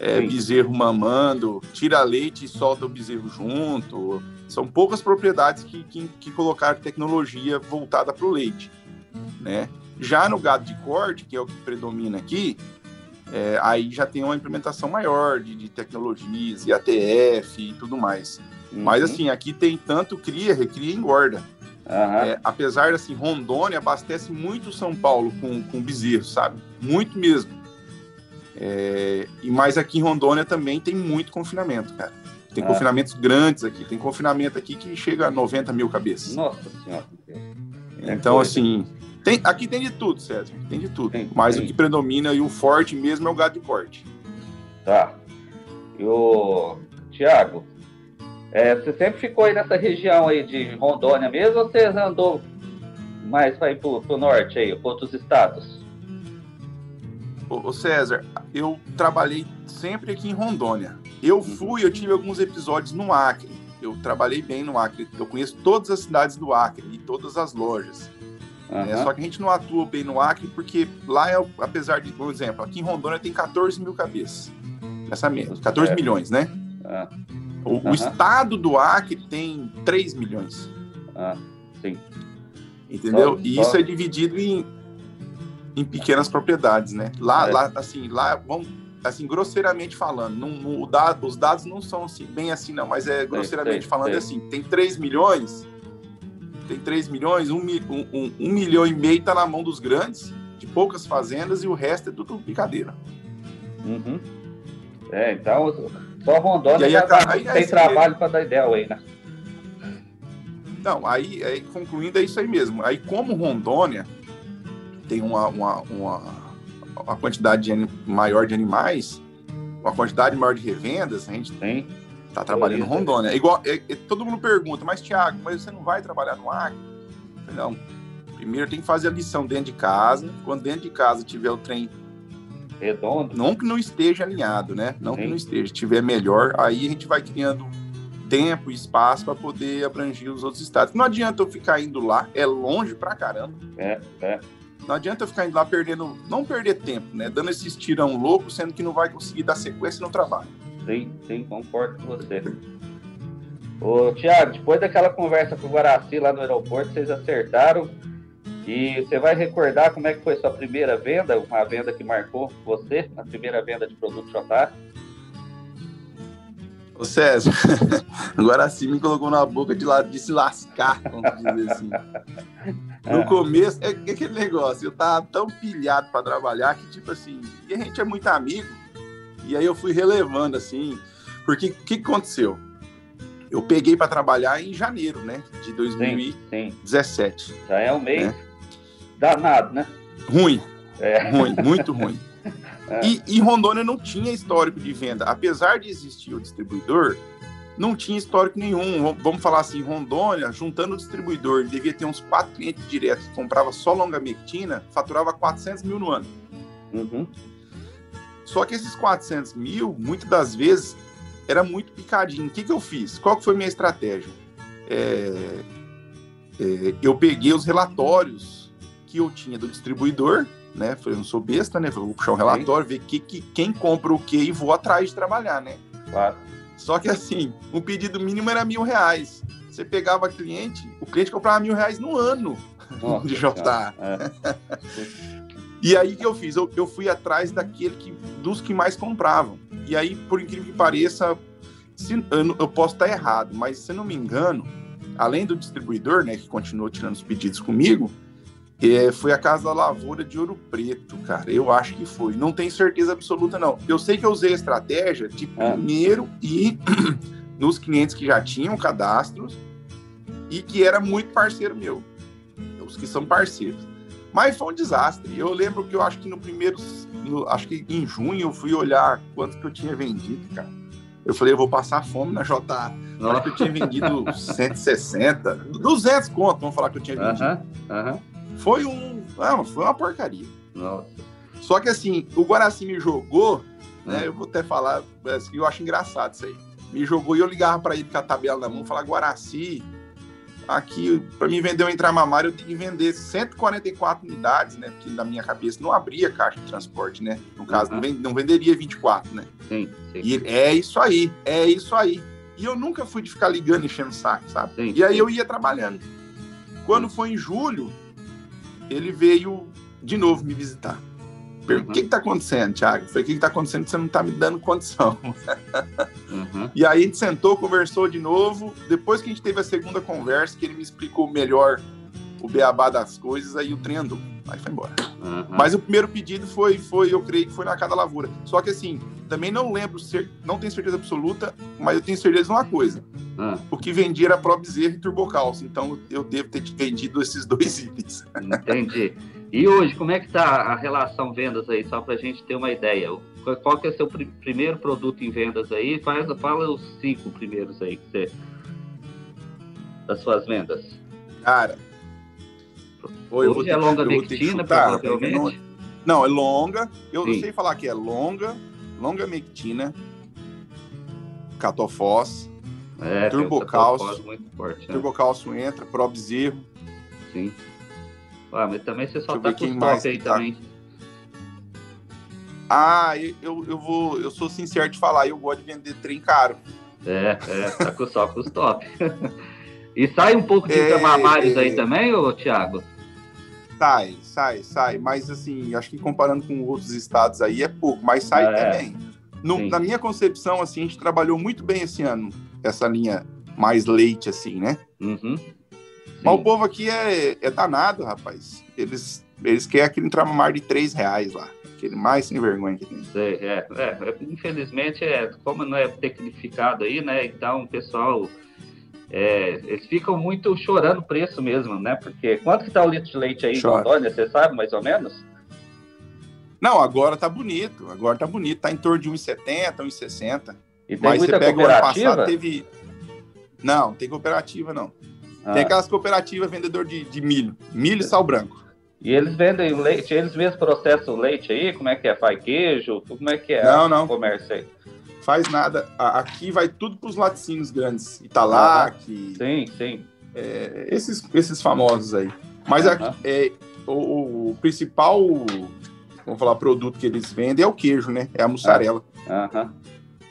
é, bezerro mamando, tira leite e solta o bezerro junto. São poucas propriedades que, que, que colocaram tecnologia voltada para o leite. Né? Já no gado de corte, que é o que predomina aqui, é, aí já tem uma implementação maior de, de tecnologias, IATF e tudo mais. Mas Uhum. assim, aqui tem tanto cria, recria e engorda. É, apesar de assim, Rondônia abastece muito São Paulo com, com bezerro, sabe? Muito mesmo. É, e mais aqui em Rondônia também tem muito confinamento, cara. Tem Ah. confinamentos grandes aqui. Tem confinamento aqui que chega a 90 mil cabeças. Nossa senhora. Então, coisa. assim, tem, aqui tem de tudo, César. Tem de tudo. Mas o que predomina e o forte mesmo é o gado de corte. Tá. E o Tiago, é, você sempre ficou aí nessa região aí de Rondônia mesmo ou você andou mais pro, pro norte aí, para outros estados? Ô, ô, César, eu trabalhei sempre aqui em Rondônia. Eu fui, eu tive alguns episódios no Acre. Eu trabalhei bem no Acre. Eu conheço todas as cidades do Acre e todas as lojas. É, Aham. só que a gente não atua bem no Acre porque lá, é, apesar de, por exemplo, aqui em Rondônia tem 14 mil cabeças. Essa mesmo, 14 É. milhões, né? Ah, O, o estado do Acre tem 3 milhões. ah, sim. Entendeu? Só- e só- isso é dividido em, em pequenas propriedades, né? Lá, É. lá assim, lá, vamos, assim, grosseiramente falando, não, dado, os dados não são assim, bem assim, não, mas é grosseiramente sei, falando sei. é assim, tem 3 milhões, tem 3 milhões, um, mi- um, um- um milhão e meio tá na mão dos grandes, de poucas fazendas, e o resto é tudo brincadeira. Uhum. É, então só Rondônia aí, dá- aí, tem aí trabalho para dar ideia aí, né? Não, aí, aí, concluindo, é isso aí mesmo. Aí, como Rondônia tem uma, uma, uma, uma quantidade de maior de animais, uma quantidade maior de revendas, a gente tem. Tá trabalhando em. Rondônia. É igual, é- é- todo mundo pergunta, mas Tiago, mas você não vai trabalhar no Acre? Não. Primeiro tem que fazer a lição dentro de casa. Quando dentro de casa tiver o trem redondo, não que não esteja alinhado, né? Não que Sim. não esteja, tiver melhor, aí a gente vai criando tempo e espaço para poder abranger os outros estados. Não adianta eu ficar indo lá, é longe pra caramba. É, é. Não adianta eu ficar indo lá perdendo, não perder tempo, né? Dando esse estirão louco, sendo que não vai conseguir dar sequência no trabalho. Sim, sim, concordo com você. Ô, Tiago, depois daquela conversa com o Guaraci lá no aeroporto, vocês acertaram. E você vai recordar como é que foi sua primeira venda, uma venda que marcou você, na primeira venda de produto JA? Ô César, agora sim me colocou na boca de, lá, de se lascar, vamos dizer assim. No começo, é, é aquele negócio, eu tava tão pilhado para trabalhar que, tipo assim, e a gente é muito amigo, e aí eu fui relevando, assim, porque o que, aconteceu? Eu peguei para trabalhar em janeiro, né, de 2017. Já é um mês né? danado, né? Ruim, É. ruim, muito ruim. E, e Rondônia não tinha histórico de venda. Apesar de existir o distribuidor, não tinha histórico nenhum. Vam- Vamos falar assim, Rondônia, juntando o distribuidor, ele devia ter uns quatro clientes diretos que comprava só longa-mectina, faturava 400 mil no ano. Uhum. Só que esses 400 mil, muitas das vezes, era muito picadinho. O que, que eu fiz? Qual que foi minha estratégia? É, é, eu peguei os relatórios que eu tinha do distribuidor, né? Falei, eu não sou besta, né? Falei, vou puxar um relatório, ver que, que, quem compra o que e vou atrás de trabalhar, né? Claro. Só que assim, o pedido mínimo era mil reais. Você pegava cliente, o cliente comprava mil reais no ano Nossa de JA. É. E aí que eu fiz? Eu, eu fui atrás daquele que, dos que mais compravam. E aí, por incrível que pareça, se, eu, eu posso estar errado, mas se eu não me engano, além do distribuidor, né, que continuou tirando os pedidos comigo, é, foi a Casa da Lavoura de Ouro Preto, cara. Eu acho que foi. Não tenho certeza absoluta, não. Eu sei que eu usei a estratégia de primeiro ir nos clientes que já tinham cadastros e que era muito parceiro meu. Os que são parceiros. Mas foi um desastre. Eu lembro que eu acho que no primeiro. no- acho que em junho eu fui olhar quanto que eu tinha vendido, cara. Eu falei, eu vou passar fome na JA. Eu acho que eu tinha vendido 160, 200 conto, vamos falar que eu tinha vendido. Aham, aham. Foi um. Ah, foi uma porcaria. Nossa. Só que assim, o Guaraci me jogou, né? Eu vou até falar, assim, eu acho engraçado isso aí. Me jogou e eu ligava pra ele com a tabela na mão, falar, Guaraci, aqui, pra mim vender um entrar mamário, eu tenho que vender 144 unidades, né? Porque na minha cabeça não abria caixa de transporte, né? No caso, não, ven- não venderia 24, né? Sim, sim. E é isso aí, é isso aí. E eu nunca fui de ficar ligando e enchendo o saco, sabe? Sim, e aí eu ia trabalhando. Quando foi em julho, ele veio de novo me visitar. O que está acontecendo, Thiago? Falei, o que está acontecendo que você não está me dando condição? Uhum. E aí a gente sentou, conversou de novo. Depois que a gente teve a segunda conversa, que ele me explicou melhor o beabá das coisas, aí o trem andou. Aí foi embora. Uhum. Mas o primeiro pedido foi, foi, eu creio que foi na Cada Lavoura. Só que assim, também não lembro, não tenho certeza absoluta, mas eu tenho certeza de uma coisa. Ah, O que vendia era Pro Bezerra e Turbocalço. Então eu devo ter vendido esses dois itens. entendi. E hoje, como é que tá a relação vendas aí, só pra gente ter uma ideia? Qual que é o seu pri- primeiro produto em vendas aí? Faz, fala os cinco primeiros aí que você... das suas vendas. Cara. Oi, Hoje é longa mectina, chutar, provavelmente. Não, não, é longa. Eu, Sim. sei falar que é longa, longa mectina, catofós, É, turbocalço, né? turbocalço entra, Pro Bezerro. Sim. Ah, mas também você só Deixa tá com os top aí tá. também. Ah, eu, eu, vou, eu sou sincero de falar, eu gosto de vender trem caro. É, é, tá com, só com os top. e sai um pouco de É, é. aí também, ô Thiago? Sai, sai, sai. Mas assim, acho que comparando com outros estados aí é pouco, mas sai É. também. No- na minha concepção, assim, a gente trabalhou muito bem esse ano, essa linha mais leite, assim, né? Uhum. Mas o povo aqui é, é danado, rapaz. Eles, eles querem aquele tramamar de 3 reais lá. Aquele mais sem vergonha que tem. É, é, é, infelizmente, é, como não é tecnificado aí, né? Então o pessoal. é, eles ficam muito chorando o preço mesmo, né? Porque quanto que tá o litro de leite aí Chora. Rondônia, você sabe mais ou menos? Não, agora tá bonito. Agora tá bonito. Tá em torno de 1,70, 1,60. E tem Mas você muita pega o ano passado, teve. Não, tem cooperativa, não. Ah. Tem aquelas cooperativas vendedor de, de milho. Milho e sal branco. E eles vendem o leite, eles mesmos processam o leite aí? Como é que é? Faz queijo? Como é que é Não, o não. comércio aí? Faz nada. Aqui vai tudo pros laticínios grandes. Italac, Sim, sim. é, esses, esses famosos aí. Mas aqui, é, o, o principal, vamos falar, produto que eles vendem é o queijo, né? É a mussarela. Aham.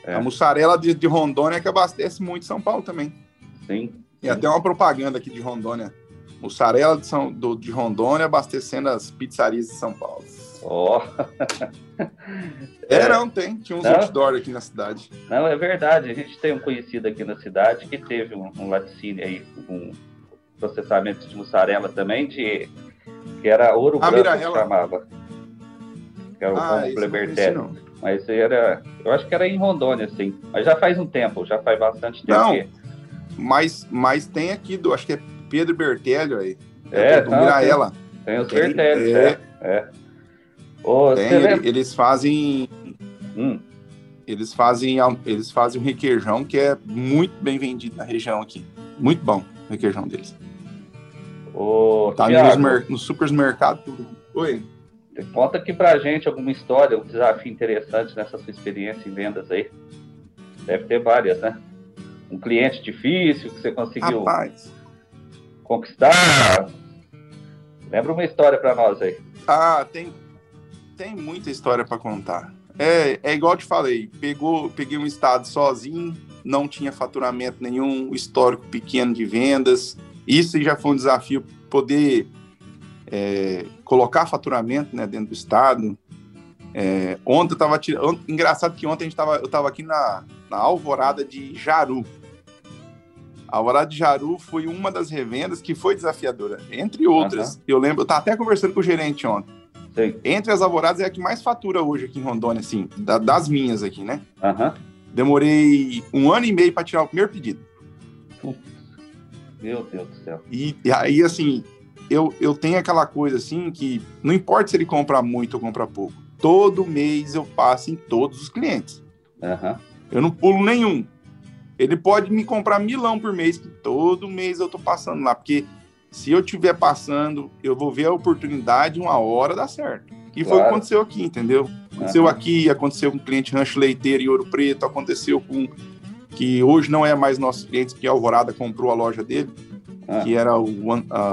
É. A mussarela de, de Rondônia é que abastece muito São Paulo também. Sim. Tem até uma propaganda aqui de Rondônia. Mussarela de, São, do, de Rondônia abastecendo as pizzarias de São Paulo. Ó. É, não, tem. Tinha uns outdoor aqui na cidade. Não, é verdade. A gente tem um conhecido aqui na cidade que teve um, um laticínio aí, um processamento de mussarela também, de, que era ouro Ah, branco que chamava. Que era o Ah. Mas era. Eu acho que era em Rondônia, sim. Mas já faz um tempo, já faz bastante tempo. Não, que- Mas, mas tem aqui, do, acho que é Pedro Bertelho aí. É, do não, Miraela. Tem os Tem, Bertelli, é. é. é. Ô, Tem, ele- eles fazem. Hum. Eles fazem, eles fazem um requeijão que é muito bem vendido na região aqui. Muito bom o requeijão deles. Ô, Tá nos, supermercados. tudo. Oi. Conta aqui pra gente alguma história, um desafio interessante nessa sua experiência em vendas aí. Deve ter várias, né? Um cliente difícil que você conseguiu Rapaz. conquistar. Lembra uma história pra nós aí. Ah, tem, tem muita história para contar. É, é igual eu te falei, pegou, peguei um estado sozinho, não tinha faturamento nenhum, histórico pequeno de vendas. Isso já foi um desafio poder é, colocar faturamento né, dentro do estado. É, ontem eu estava tirando. Engraçado que ontem a gente tava, eu estava aqui na, na Alvorada de Jaru. A Alvorada de Jaru foi uma das revendas que foi desafiadora, entre outras. Eu lembro, eu estava até conversando com o gerente ontem. Sim. Entre as alvoradas é a que mais fatura hoje aqui em Rondônia, assim, da- das minhas aqui, né? Aham. Demorei um ano e meio para tirar o primeiro pedido. Meu Deus do céu. E, e aí, assim, eu, eu tenho aquela coisa assim que não importa se ele compra muito ou compra pouco. Todo mês eu passo em todos os clientes. Aham. Eu não pulo nenhum. Ele pode me comprar milão por mês, que todo mês eu tô passando lá, porque se eu tiver passando, eu vou ver a oportunidade, uma hora dá certo. E foi o que Claro. aconteceu aqui, entendeu? Aconteceu Aham. aqui, aconteceu com o cliente Rancho Leiteiro em Ouro Preto, aconteceu com que hoje não é mais nosso cliente, porque a Alvorada comprou a loja dele, Ah. que era o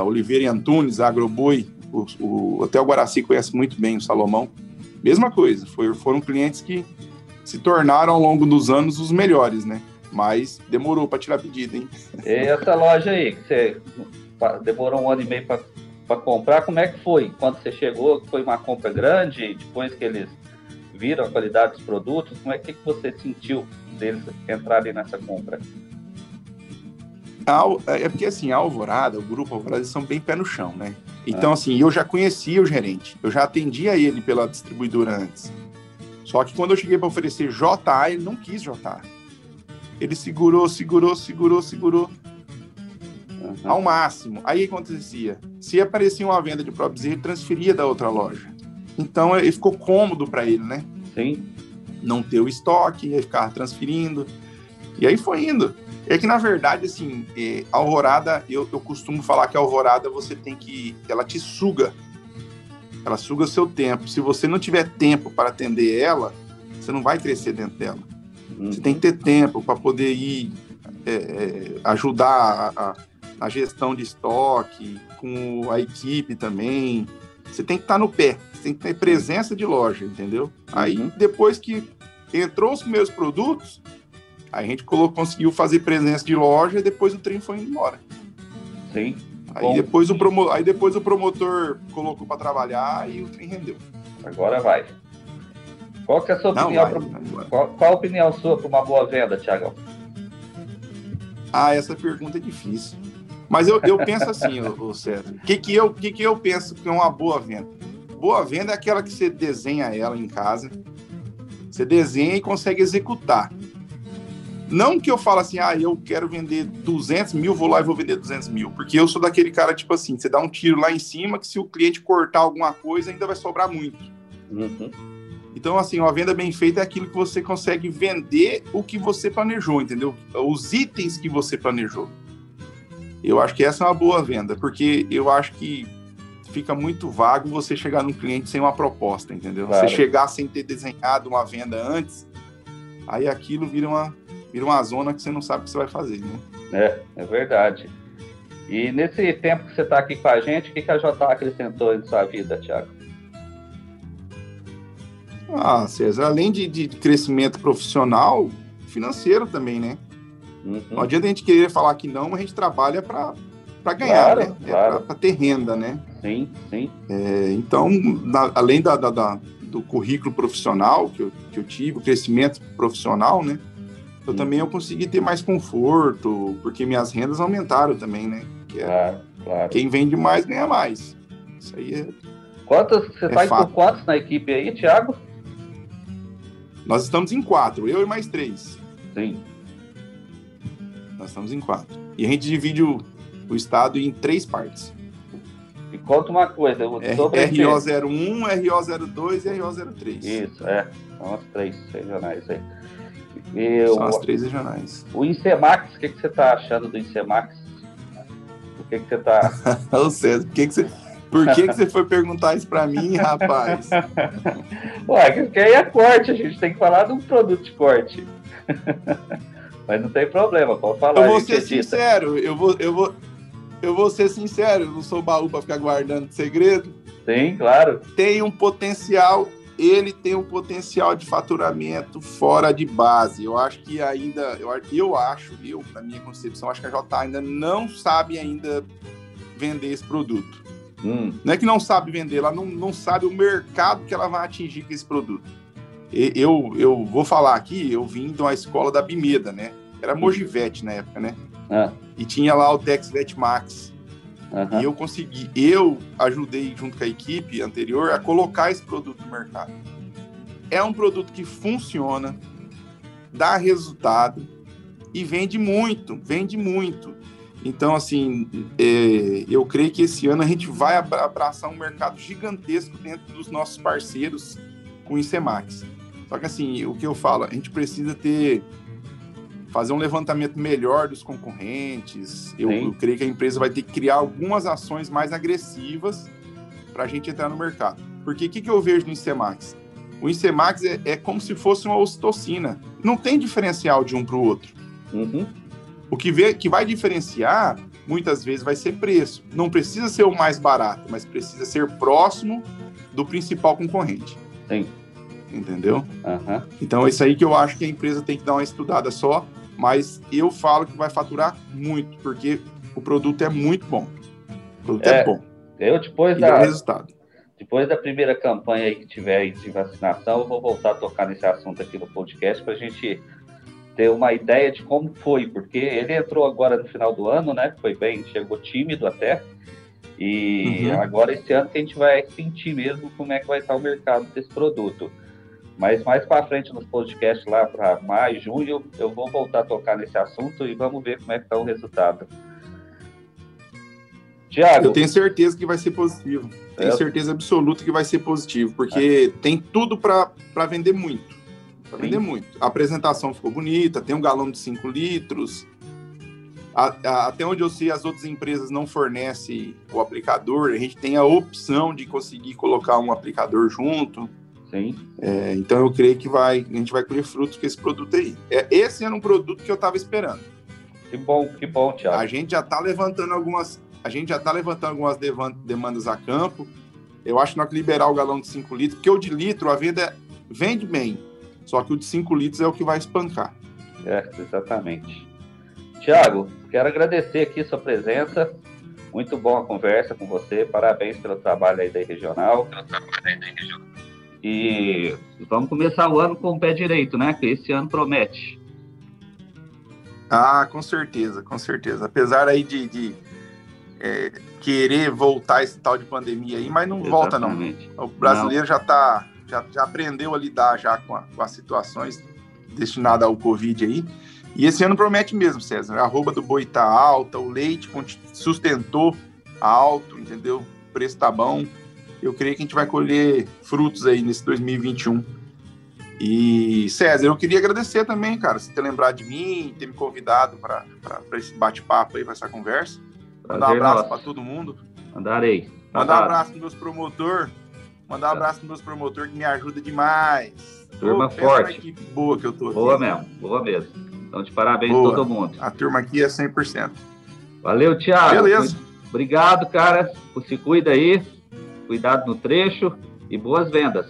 Oliveira e Antunes, a Agroboi, o, o, até o Guaraci conhece muito bem o Salomão. Mesma coisa, foi- foram clientes que se tornaram ao longo dos anos os melhores, né? Mas demorou para tirar pedido, hein? E essa loja aí, que você demorou um ano e meio para comprar. Como é que foi quando você chegou? Foi uma compra grande? Depois que eles viram a qualidade dos produtos, como é que, você sentiu deles entrarem nessa compra? É porque assim, a Alvorada, o grupo Alvorada, eles são bem pé no chão, né? Então, assim, eu já conhecia o gerente, eu já atendia ele pela distribuidora antes. Só que quando eu cheguei para oferecer JA, ele não quis JA. Ele segurou, segurou, segurou, segurou. Uhum. Ao máximo. Aí o que acontecia? Se aparecia uma venda de próprios, ele transferia da outra loja. Então ele ficou cômodo para ele, né? Sim. Não ter o estoque, ia ficar transferindo. E aí foi indo. É que, na verdade, assim, é, a alvorada, eu, eu costumo falar que a alvorada você tem que. Ela te suga. Ela suga o seu tempo. Se você não tiver tempo para atender ela, você não vai crescer dentro dela. Uhum. Você tem que ter tempo para poder ir é, é, ajudar a, a, gestão de estoque, com a equipe também. Você tem que estar no pé, você tem que ter presença de loja, entendeu? Aí, uhum. depois que entrou os primeiros produtos, Aí a gente colocou, conseguiu fazer presença de loja e depois o trem foi indo embora. Sim. Aí depois, o promo... aí depois o promotor colocou para trabalhar e o trem rendeu. Agora vai. Qual que é a sua Não, opinião? Vai, pro... qual, qual, a opinião sua para uma boa venda, Thiago? Ah, essa pergunta é difícil. Mas eu, eu penso assim, o César. O que, que, eu, que, que eu penso que é uma boa venda? Boa venda é aquela que você desenha ela em casa, você desenha e consegue executar. Não que eu falo assim, ah, eu quero vender 200 mil, vou lá e vou vender 200 mil. Porque eu sou daquele cara, tipo assim, você dá um tiro lá em cima, que se o cliente cortar alguma coisa, ainda vai sobrar muito. Uhum. Então, assim, uma venda bem feita é aquilo que você consegue vender o que você planejou, entendeu? Os itens que você planejou. Eu acho que essa é uma boa venda, porque eu acho que fica muito vago você chegar num cliente sem uma proposta, entendeu? Claro. Você chegar sem ter desenhado uma venda antes, aí aquilo vira uma, vira uma zona que você não sabe o que você vai fazer, né? É, é verdade. E nesse tempo que você está aqui com a gente, o que, que a JA acrescentou em sua vida, Thiago? Ah, César, além de, de crescimento profissional, financeiro também, né? Uhum. Não adianta a gente querer falar que não, mas a gente trabalha para ganhar, claro, né? É claro. É para ter renda, né? Sim, sim. É, então, na, além da, da, da, do currículo profissional que eu, que eu tive, o crescimento profissional, né? Eu também eu consegui ter mais conforto, porque minhas rendas aumentaram também, né? É, claro, claro. Quem vende mais ganha mais. Isso aí é. Quantos, você está é com quantos na equipe aí, Thiago? Nós estamos em quatro, eu e mais três. Sim. Nós estamos em quatro. E a gente divide o, o estado em três partes. E conta uma coisa, sobre RO01, RO02 e RO03. Isso, é. São as três regionais aí. E São o, as três regionais. O Incemax, o que, que você está achando do Incemax? O que, que você está. Ô César, por que, que você. Por que, que você foi perguntar isso para mim, rapaz? Ué, porque aí é corte, a gente tem que falar de um produto de corte. Mas não tem problema, pode falar. Eu vou ser sincero, eu vou, eu, vou, eu vou ser sincero, eu não sou baú para ficar guardando segredo. Sim, claro. Tem um potencial ele tem um potencial de faturamento fora de base. Eu acho que ainda, eu, eu acho, eu, na minha concepção, acho que a J ainda não sabe ainda vender esse produto. Hum. Não é que não sabe vender, ela não, não sabe o mercado que ela vai atingir com esse produto. Eu, eu vou falar aqui, eu vim de uma escola da Bimeda, né? Era Mojivete na época, né? Ah. E tinha lá o TexVet Max. Uhum. E eu consegui, eu ajudei junto com a equipe anterior a colocar esse produto no mercado. É um produto que funciona, dá resultado e vende muito, vende muito. Então, assim, é, eu creio que esse ano a gente vai abraçar um mercado gigantesco dentro dos nossos parceiros com o ICEMAX. Só que, assim, o que eu falo, a gente precisa ter fazer um levantamento melhor dos concorrentes. Eu, eu, creio que a empresa vai ter que criar algumas ações mais agressivas para a gente entrar no mercado. Porque o que, que eu vejo no Incemax? O Incemax é, é como se fosse uma ocitocina. Não tem diferencial de um para o outro. Uhum. O que, vê, que vai diferenciar, muitas vezes, vai ser preço. Não precisa ser o mais barato, mas precisa ser próximo do principal concorrente. Sim. Entendeu? Uhum. Então, é isso aí que eu acho que a empresa tem que dar uma estudada só mas eu falo que vai faturar muito, porque o produto é muito bom. O produto é, é bom. Eu, depois e da, resultado. depois da primeira campanha aí que tiver aí de vacinação, eu vou voltar a tocar nesse assunto aqui no podcast para a gente ter uma ideia de como foi, porque ele entrou agora no final do ano, né? Foi bem, chegou tímido até. E Uhum. agora esse ano que a gente vai sentir mesmo como é que vai estar o mercado desse produto. Mas mais para frente nos podcasts lá para maio, junho, eu vou voltar a tocar nesse assunto e vamos ver como é que está o resultado. Tiago, Eu tenho certeza que vai ser positivo. Tenho É. certeza absoluta que vai ser positivo, porque tem tudo para vender muito. Para vender muito. A apresentação ficou bonita, tem um galão de 5 litros. A- a- até onde eu sei, as outras empresas não fornecem o aplicador. A gente tem a opção de conseguir colocar um aplicador junto. Sim, É, então eu creio que vai, a gente vai colher frutos com esse produto aí. É, esse era um produto que eu estava esperando. que bom, que bom, Tiago. A gente já está levantando algumas, a gente já tá levantando algumas demandas a campo. Eu acho que nós que liberar o galão de 5 litros, porque o de litro a venda vende bem, só que o de 5 litros é o que vai espancar. É, exatamente. Tiago, quero agradecer aqui sua presença. Muito bom a conversa com você. Parabéns pelo trabalho aí da regional. E vamos começar o ano com o pé direito, né? Que esse ano promete. Ah, com certeza, com certeza. Apesar aí de, de, é, querer voltar esse tal de pandemia aí, mas não volta não. Exatamente. O brasileiro já tá, já, já aprendeu a lidar já com, a- com as situações destinadas ao Covid aí. E esse ano promete mesmo, César. A arroba do boi tá alta, o leite sustentou alto, entendeu? O preço tá bom. Eu creio que a gente vai colher frutos aí nesse 2021. E, César, eu queria agradecer também, cara, você ter lembrado de mim, ter me convidado para esse bate-papo aí, para essa conversa. Mandar um abraço para todo mundo. Mandarei. Mandar um Tá. abraço para meus promotor. Mandar um abraço para meus promotor que me ajuda demais. Turma forte. equipe boa que eu tô aqui. Boa mesmo, boa mesmo. Então, de parabéns Boa. a todo mundo. A turma aqui é 100%. Valeu, Tiago. Beleza. Obrigado, cara. Se cuida aí. Cuidado no trecho e boas vendas.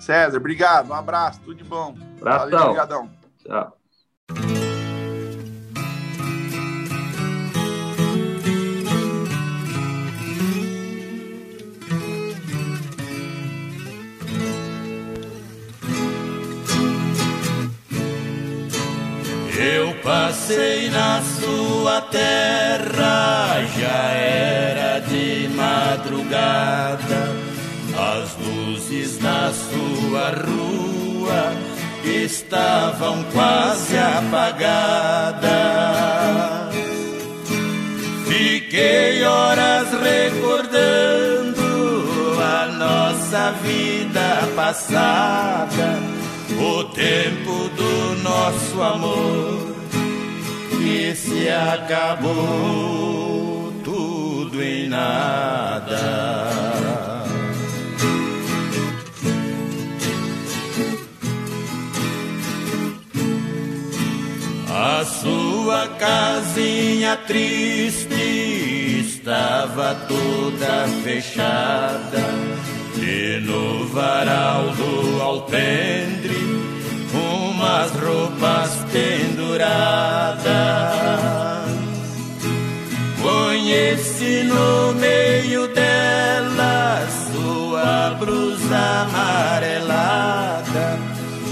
César, obrigado. Um abraço. Tudo de bom. Abração. Valeu, obrigadão. Tchau. Passei na sua terra, já era de madrugada. As luzes na sua rua estavam quase apagadas. Fiquei horas recordando a nossa vida passada, o tempo do nosso amor que se acabou tudo em nada. A sua casinha triste estava toda fechada e no varal do alpendre umas roupas penduradas. Conheci no meio dela sua blusa amarelada,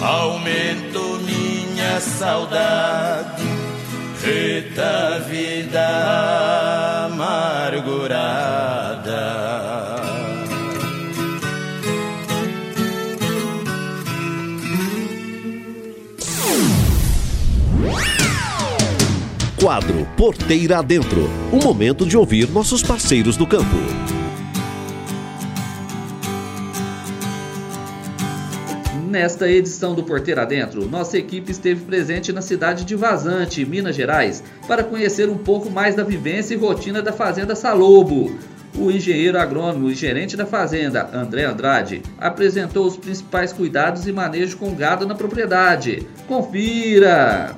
aumentou minha saudade, eita vida amargurada. Quadro Porteira Adentro. O momento de ouvir nossos parceiros do campo. Nesta edição do Porteira Adentro, nossa equipe esteve presente na cidade de Vazante, Minas Gerais, para conhecer um pouco mais da vivência e rotina da Fazenda Salobo. O engenheiro agrônomo e gerente da fazenda, André Andrade, apresentou os principais cuidados e manejo com gado na propriedade. Confira!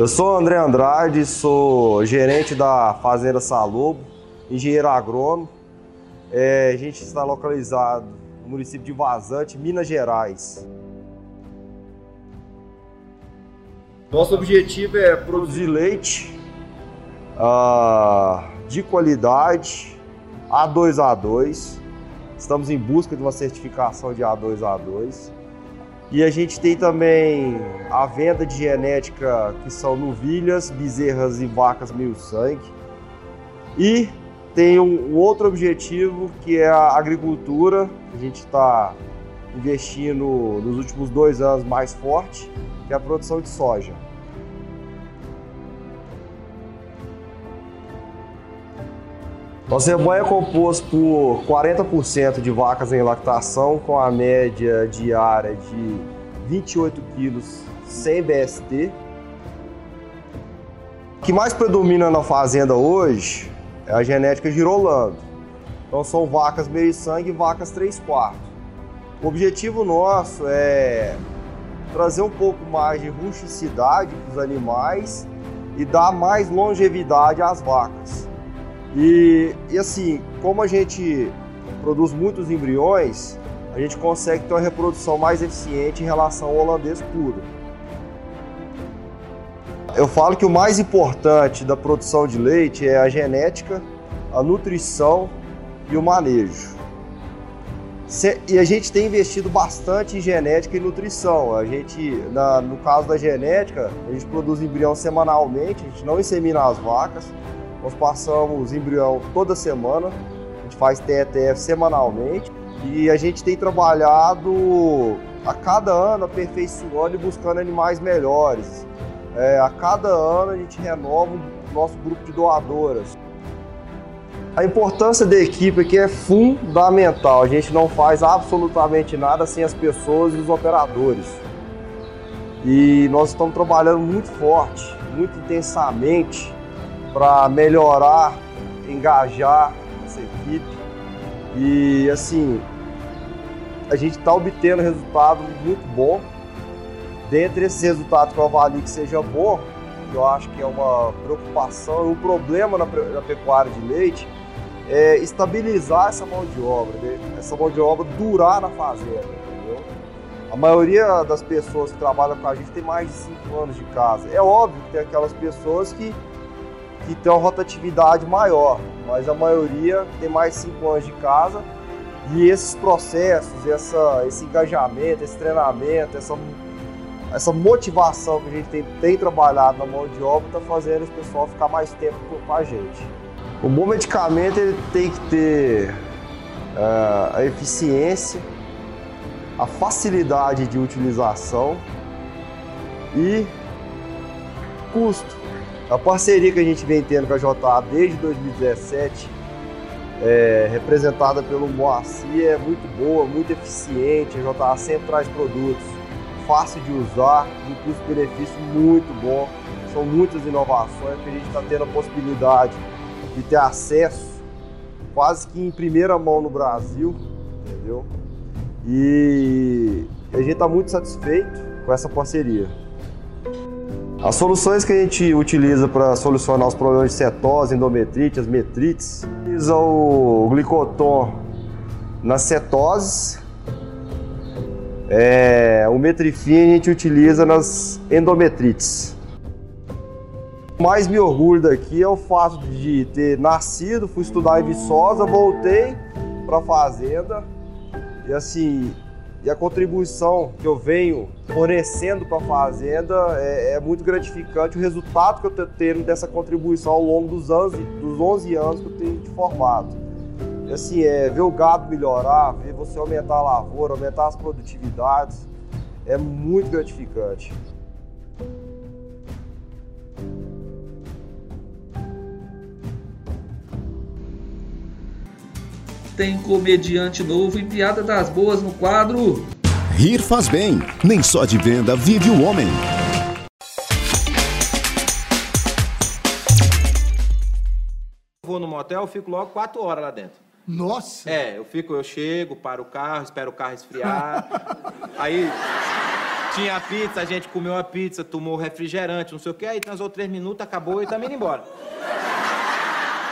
Eu sou André Andrade, sou gerente da Fazenda Salobo, engenheiro agrônomo É, a gente está localizado no município de Vazante, Minas Gerais. Nosso objetivo é produzir leite ah, de qualidade, A2A2. Estamos em busca de uma certificação de A2A2. E a gente tem também a venda de genética que são novilhas, bezerras e vacas meio sangue. E tem um, outro objetivo que é a agricultura. A gente está investindo nos últimos dois anos mais forte, que é a produção de soja. Nosso rebanho é composto por 40% de vacas em lactação, com a média diária de 28 quilos sem BST. O que mais predomina na fazenda hoje é a genética girolando. Então são vacas meio sangue e vacas 3 quartos. O objetivo nosso é trazer um pouco mais de rusticidade para os animais e dar mais longevidade às vacas. E, e assim, como a gente produz muitos embriões, a gente consegue ter uma reprodução mais eficiente em relação ao holandês puro. Eu falo que o mais importante da produção de leite é a genética, a nutrição e o manejo. E a gente tem investido bastante em genética e nutrição. A gente, na, no caso da genética, a gente produz embrião semanalmente, a gente não insemina as vacas. Nós passamos embrião toda semana, a gente faz TETF semanalmente e a gente tem trabalhado a cada ano aperfeiçoando e buscando animais melhores. É, a cada ano a gente renova o nosso grupo de doadoras. A importância da equipe aqui é fundamental. A gente não faz absolutamente nada sem as pessoas e os operadores. E nós estamos trabalhando muito forte, muito intensamente para melhorar, engajar essa equipe. E assim, a gente está obtendo resultado muito bom. Dentre esses resultados que eu avalio que seja bom, que eu acho que é uma preocupação, um problema na, na pecuária de leite, é estabilizar essa mão de obra, né? essa mão de obra durar na fazenda? A maioria das pessoas que trabalham com a gente tem mais de 5 anos de casa. É óbvio que tem aquelas pessoas que que tem uma rotatividade maior, mas a maioria tem mais de 5 anos de casa e esses processos, essa, esse engajamento, esse treinamento, essa, essa motivação que a gente tem, tem trabalhado na mão de obra está fazendo esse pessoal ficar mais tempo com a gente. O bom medicamento ele tem que ter uh, a eficiência, a facilidade de utilização e custo. A parceria que a gente vem tendo com a JA desde 2017, é, representada pelo Moacir, é muito boa, muito eficiente. A JA sempre traz produtos fácil de usar, de custo-benefício muito bom. São muitas inovações que a gente está tendo a possibilidade de ter acesso quase que em primeira mão no Brasil, entendeu? E a gente está muito satisfeito com essa parceria. As soluções que a gente utiliza para solucionar os problemas de cetose, endometrite, as metrites, utiliza o glicoton nas cetoses, é, o metrifim a gente utiliza nas endometrites. O mais me orgulho daqui é o fato de ter nascido, fui estudar em Viçosa, voltei para a fazenda e assim e a contribuição que eu venho fornecendo para a fazenda é, é, muito gratificante. O resultado que eu estou tendo dessa contribuição ao longo dos, anos, dos 11 anos que eu tenho de formato. Assim, é ver o gado melhorar, ver você aumentar a lavoura, aumentar as produtividades, é muito gratificante. Tem comediante novo e piada das boas no quadro. Rir faz bem, nem só de venda vive o homem. Vou no motel, eu fico logo quatro horas lá dentro. Nossa! É, eu fico, eu chego, paro o carro, espero o carro esfriar. aí tinha a pizza, a gente comeu a pizza, tomou refrigerante, não sei o que, aí transou três minutos, acabou e também indo embora.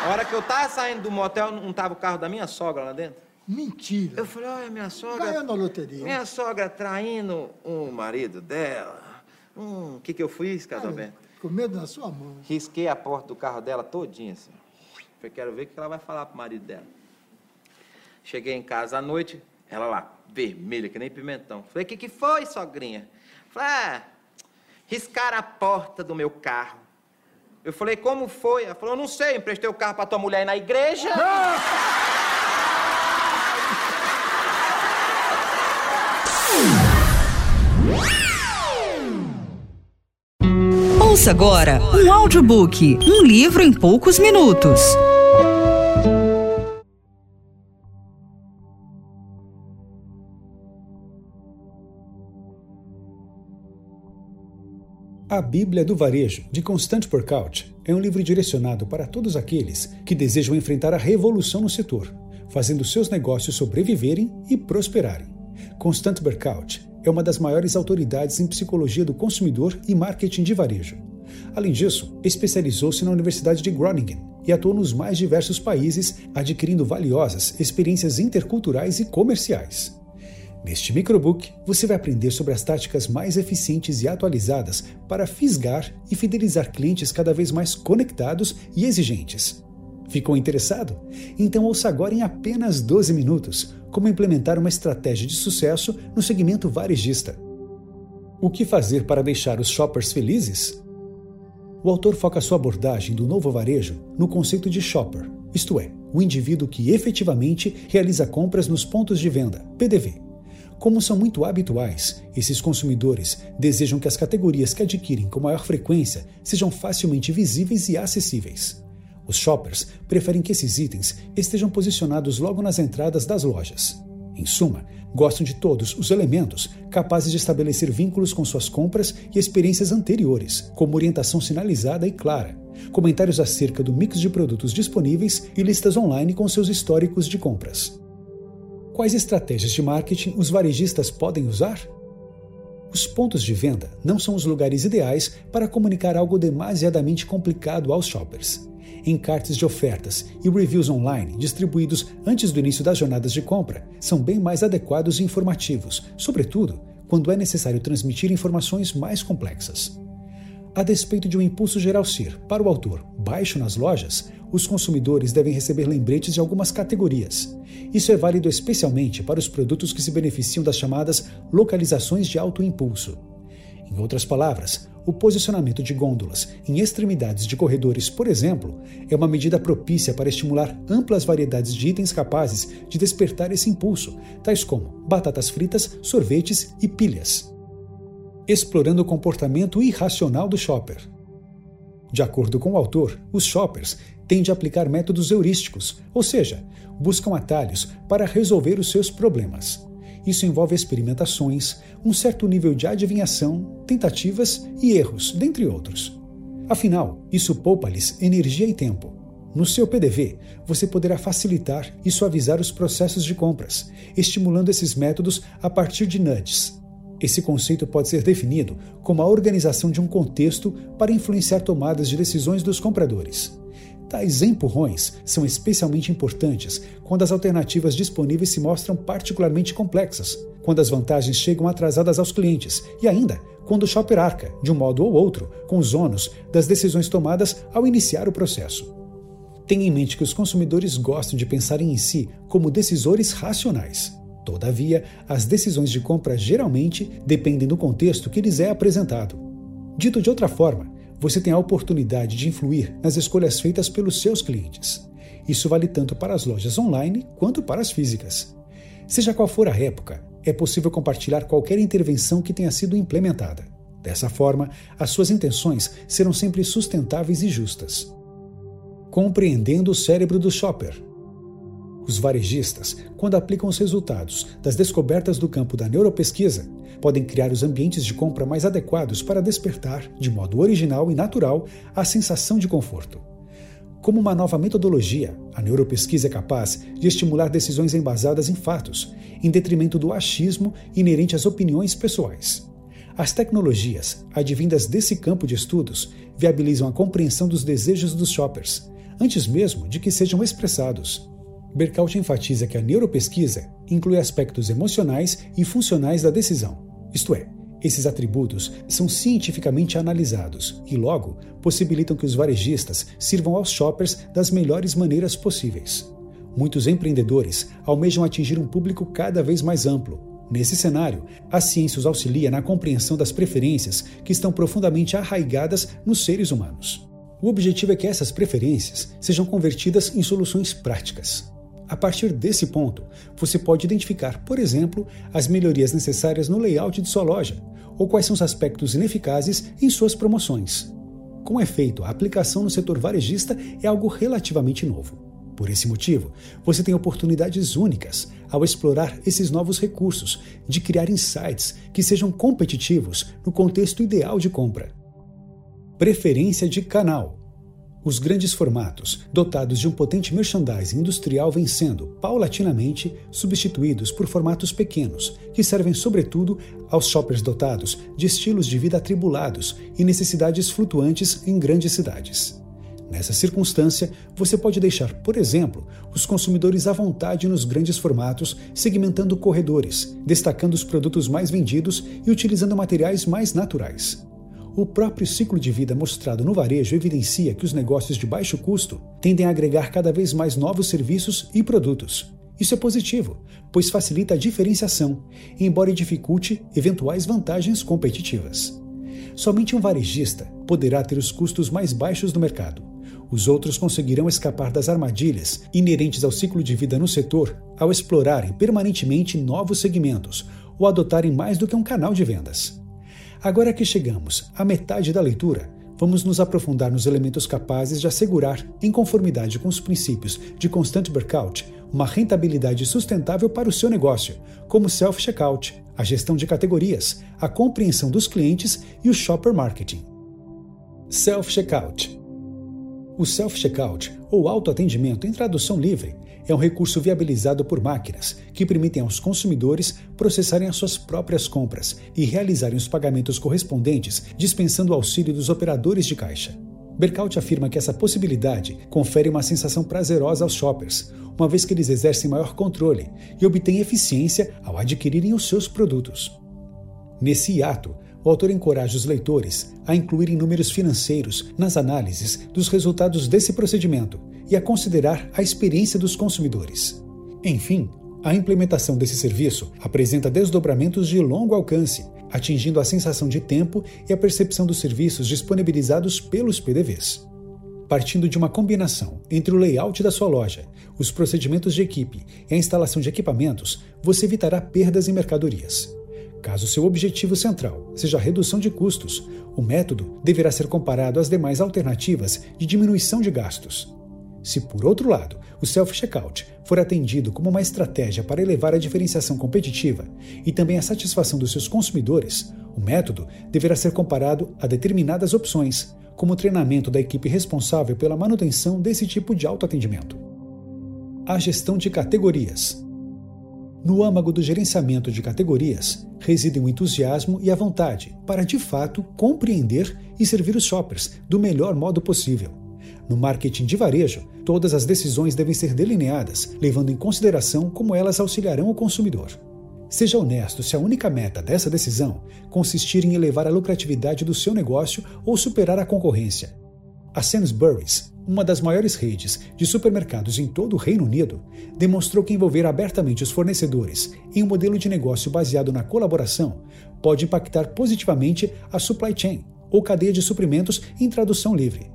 A hora que eu tava saindo do motel, não tava o carro da minha sogra lá dentro? Mentira. Eu falei, olha, minha sogra. Ganhou na loteria. Minha sogra traindo o marido dela. Hum, o que que eu fiz, Casalbento? Com medo na sua mão. Risquei a porta do carro dela todinha, assim. Falei, quero ver o que ela vai falar pro marido dela. Cheguei em casa à noite, ela lá, vermelha, que nem pimentão. Falei, o que que foi, sogrinha? Falei, ah, riscaram a porta do meu carro. Eu falei, como foi? Ela falou, não sei, emprestei o carro pra tua mulher na igreja. Ouça agora um audiobook, um livro em poucos minutos. A Bíblia do Varejo, de Constant Porcaut, é um livro direcionado para todos aqueles que desejam enfrentar a revolução no setor, fazendo seus negócios sobreviverem e prosperarem. Constant Burkout é uma das maiores autoridades em psicologia do consumidor e marketing de varejo. Além disso, especializou-se na Universidade de Groningen e atuou nos mais diversos países, adquirindo valiosas experiências interculturais e comerciais. Neste microbook, você vai aprender sobre as táticas mais eficientes e atualizadas para fisgar e fidelizar clientes cada vez mais conectados e exigentes. Ficou interessado? Então ouça agora em apenas 12 minutos como implementar uma estratégia de sucesso no segmento varejista. O que fazer para deixar os shoppers felizes? O autor foca sua abordagem do novo varejo no conceito de shopper, isto é, o indivíduo que efetivamente realiza compras nos pontos de venda, PDV. Como são muito habituais, esses consumidores desejam que as categorias que adquirem com maior frequência sejam facilmente visíveis e acessíveis. Os shoppers preferem que esses itens estejam posicionados logo nas entradas das lojas. Em suma, gostam de todos os elementos capazes de estabelecer vínculos com suas compras e experiências anteriores, como orientação sinalizada e clara, comentários acerca do mix de produtos disponíveis e listas online com seus históricos de compras. Quais estratégias de marketing os varejistas podem usar? Os pontos de venda não são os lugares ideais para comunicar algo demasiadamente complicado aos shoppers. Encartes de ofertas e reviews online distribuídos antes do início das jornadas de compra são bem mais adequados e informativos, sobretudo quando é necessário transmitir informações mais complexas. A despeito de um impulso geral ser, para o autor, baixo nas lojas, os consumidores devem receber lembretes de algumas categorias. Isso é válido especialmente para os produtos que se beneficiam das chamadas localizações de alto impulso. Em outras palavras, o posicionamento de gôndolas em extremidades de corredores, por exemplo, é uma medida propícia para estimular amplas variedades de itens capazes de despertar esse impulso, tais como batatas fritas, sorvetes e pilhas. Explorando o comportamento irracional do shopper. De acordo com o autor, os shoppers tendem a aplicar métodos heurísticos, ou seja, buscam atalhos para resolver os seus problemas. Isso envolve experimentações, um certo nível de adivinhação, tentativas e erros, dentre outros. Afinal, isso poupa-lhes energia e tempo. No seu PDV, você poderá facilitar e suavizar os processos de compras, estimulando esses métodos a partir de nudges. Esse conceito pode ser definido como a organização de um contexto para influenciar tomadas de decisões dos compradores. Tais empurrões são especialmente importantes quando as alternativas disponíveis se mostram particularmente complexas, quando as vantagens chegam atrasadas aos clientes e ainda quando o shopper arca, de um modo ou outro, com os ônus das decisões tomadas ao iniciar o processo. Tenha em mente que os consumidores gostam de pensar em si como decisores racionais. Todavia, as decisões de compra geralmente dependem do contexto que lhes é apresentado. Dito de outra forma, você tem a oportunidade de influir nas escolhas feitas pelos seus clientes. Isso vale tanto para as lojas online quanto para as físicas. Seja qual for a época, é possível compartilhar qualquer intervenção que tenha sido implementada. Dessa forma, as suas intenções serão sempre sustentáveis e justas. Compreendendo o cérebro do shopper. Os varejistas, quando aplicam os resultados das descobertas do campo da neuropesquisa, podem criar os ambientes de compra mais adequados para despertar, de modo original e natural, a sensação de conforto. Como uma nova metodologia, a neuropesquisa é capaz de estimular decisões embasadas em fatos, em detrimento do achismo inerente às opiniões pessoais. As tecnologias, advindas desse campo de estudos, viabilizam a compreensão dos desejos dos shoppers, antes mesmo de que sejam expressados. Berkout enfatiza que a neuropesquisa inclui aspectos emocionais e funcionais da decisão, isto é, esses atributos são cientificamente analisados e, logo, possibilitam que os varejistas sirvam aos shoppers das melhores maneiras possíveis. Muitos empreendedores almejam atingir um público cada vez mais amplo. Nesse cenário, a ciência os auxilia na compreensão das preferências que estão profundamente arraigadas nos seres humanos. O objetivo é que essas preferências sejam convertidas em soluções práticas. A partir desse ponto, você pode identificar, por exemplo, as melhorias necessárias no layout de sua loja ou quais são os aspectos ineficazes em suas promoções. Com efeito, a aplicação no setor varejista é algo relativamente novo. Por esse motivo, você tem oportunidades únicas ao explorar esses novos recursos de criar insights que sejam competitivos no contexto ideal de compra. Preferência de canal os grandes formatos, dotados de um potente merchandising industrial, vêm sendo, paulatinamente, substituídos por formatos pequenos, que servem sobretudo aos shoppers dotados de estilos de vida atribulados e necessidades flutuantes em grandes cidades. Nessa circunstância, você pode deixar, por exemplo, os consumidores à vontade nos grandes formatos, segmentando corredores, destacando os produtos mais vendidos e utilizando materiais mais naturais. O próprio ciclo de vida mostrado no varejo evidencia que os negócios de baixo custo tendem a agregar cada vez mais novos serviços e produtos. Isso é positivo, pois facilita a diferenciação, embora dificulte eventuais vantagens competitivas. Somente um varejista poderá ter os custos mais baixos do mercado. Os outros conseguirão escapar das armadilhas inerentes ao ciclo de vida no setor ao explorarem permanentemente novos segmentos ou adotarem mais do que um canal de vendas. Agora que chegamos à metade da leitura, vamos nos aprofundar nos elementos capazes de assegurar, em conformidade com os princípios de Constant Berkout, uma rentabilidade sustentável para o seu negócio, como self-checkout, a gestão de categorias, a compreensão dos clientes e o shopper marketing. Self-checkout. O self-checkout, ou autoatendimento em tradução livre, é um recurso viabilizado por máquinas que permitem aos consumidores processarem as suas próprias compras e realizarem os pagamentos correspondentes, dispensando o auxílio dos operadores de caixa. Berkout afirma que essa possibilidade confere uma sensação prazerosa aos shoppers, uma vez que eles exercem maior controle e obtêm eficiência ao adquirirem os seus produtos. Nesse ato, o autor encoraja os leitores a incluírem números financeiros nas análises dos resultados desse procedimento e a considerar a experiência dos consumidores. Enfim, a implementação desse serviço apresenta desdobramentos de longo alcance, atingindo a sensação de tempo e a percepção dos serviços disponibilizados pelos PDVs. Partindo de uma combinação entre o layout da sua loja, os procedimentos de equipe e a instalação de equipamentos, você evitará perdas em mercadorias. Caso seu objetivo central seja a redução de custos, o método deverá ser comparado às demais alternativas de diminuição de gastos. Se, por outro lado, o self-checkout for atendido como uma estratégia para elevar a diferenciação competitiva e também a satisfação dos seus consumidores, o método deverá ser comparado a determinadas opções, como o treinamento da equipe responsável pela manutenção desse tipo de autoatendimento. A gestão de categorias. No âmago do gerenciamento de categorias reside o entusiasmo e a vontade para, de fato, compreender e servir os shoppers do melhor modo possível. No marketing de varejo, todas as decisões devem ser delineadas, levando em consideração como elas auxiliarão o consumidor. Seja honesto se a única meta dessa decisão consistir em elevar a lucratividade do seu negócio ou superar a concorrência. A Sainsbury's, uma das maiores redes de supermercados em todo o Reino Unido, demonstrou que envolver abertamente os fornecedores em um modelo de negócio baseado na colaboração pode impactar positivamente a supply chain, ou cadeia de suprimentos em tradução livre.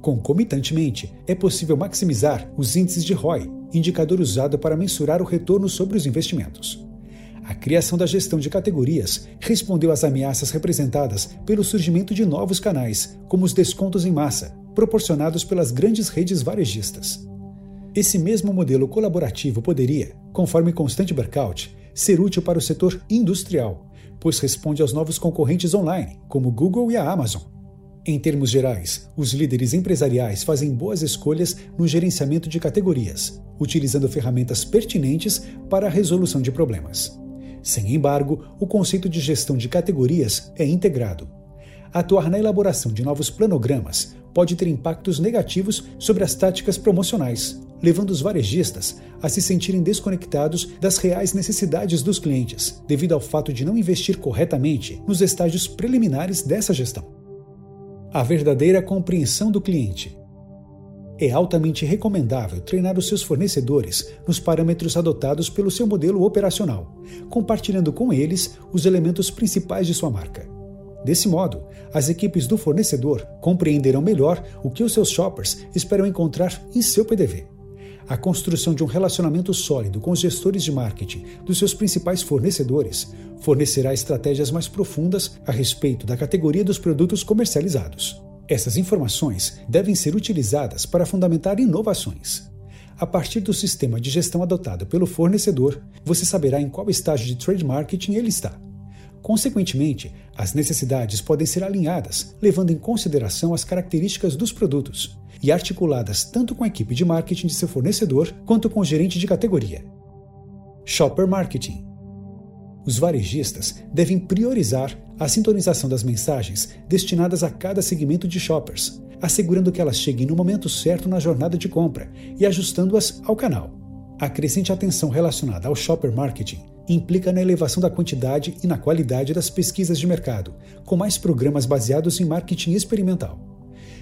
Concomitantemente, é possível maximizar os índices de ROI, indicador usado para mensurar o retorno sobre os investimentos. A criação da gestão de categorias respondeu às ameaças representadas pelo surgimento de novos canais, como os descontos em massa, proporcionados pelas grandes redes varejistas. Esse mesmo modelo colaborativo poderia, conforme Constante Berkout, ser útil para o setor industrial, pois responde aos novos concorrentes online, como Google e a Amazon, em termos gerais, os líderes empresariais fazem boas escolhas no gerenciamento de categorias, utilizando ferramentas pertinentes para a resolução de problemas. Sem embargo, o conceito de gestão de categorias é integrado. atuar na elaboração de novos planogramas pode ter impactos negativos sobre as táticas promocionais, levando os varejistas a se sentirem desconectados das reais necessidades dos clientes, devido ao fato de não investir corretamente nos estágios preliminares dessa gestão. A verdadeira compreensão do cliente. É altamente recomendável treinar os seus fornecedores nos parâmetros adotados pelo seu modelo operacional, compartilhando com eles os elementos principais de sua marca. Desse modo, as equipes do fornecedor compreenderão melhor o que os seus shoppers esperam encontrar em seu PDV. A construção de um relacionamento sólido com os gestores de marketing dos seus principais fornecedores fornecerá estratégias mais profundas a respeito da categoria dos produtos comercializados. Essas informações devem ser utilizadas para fundamentar inovações. A partir do sistema de gestão adotado pelo fornecedor, você saberá em qual estágio de trade marketing ele está Consequentemente, as necessidades podem ser alinhadas, levando em consideração as características dos produtos e articuladas tanto com a equipe de marketing de seu fornecedor quanto com o gerente de categoria. Shopper Marketing Os varejistas devem priorizar a sintonização das mensagens destinadas a cada segmento de shoppers, assegurando que elas cheguem no momento certo na jornada de compra e ajustando-as ao canal. A crescente atenção relacionada ao shopper marketing implica na elevação da quantidade e na qualidade das pesquisas de mercado, com mais programas baseados em marketing experimental.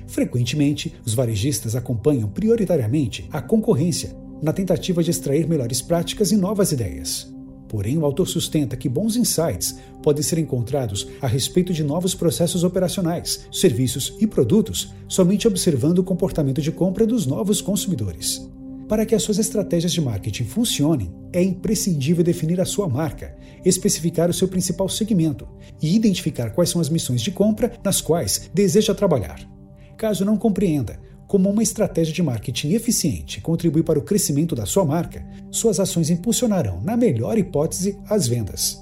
Frequentemente, os varejistas acompanham prioritariamente a concorrência na tentativa de extrair melhores práticas e novas ideias. Porém, o autor sustenta que bons insights podem ser encontrados a respeito de novos processos operacionais, serviços e produtos somente observando o comportamento de compra dos novos consumidores. Para que as suas estratégias de marketing funcionem, é imprescindível definir a sua marca, especificar o seu principal segmento e identificar quais são as missões de compra nas quais deseja trabalhar. Caso não compreenda como uma estratégia de marketing eficiente contribui para o crescimento da sua marca, suas ações impulsionarão, na melhor hipótese, as vendas.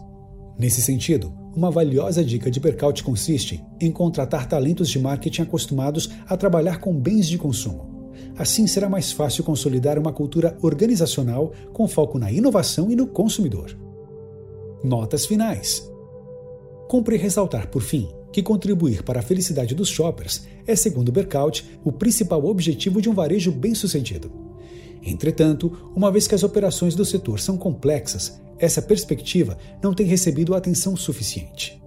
Nesse sentido, uma valiosa dica de Berkout consiste em contratar talentos de marketing acostumados a trabalhar com bens de consumo. Assim será mais fácil consolidar uma cultura organizacional com foco na inovação e no consumidor. Notas finais. Cumpre ressaltar, por fim, que contribuir para a felicidade dos shoppers é, segundo Berkout, o principal objetivo de um varejo bem-sucedido. Entretanto, uma vez que as operações do setor são complexas, essa perspectiva não tem recebido atenção suficiente.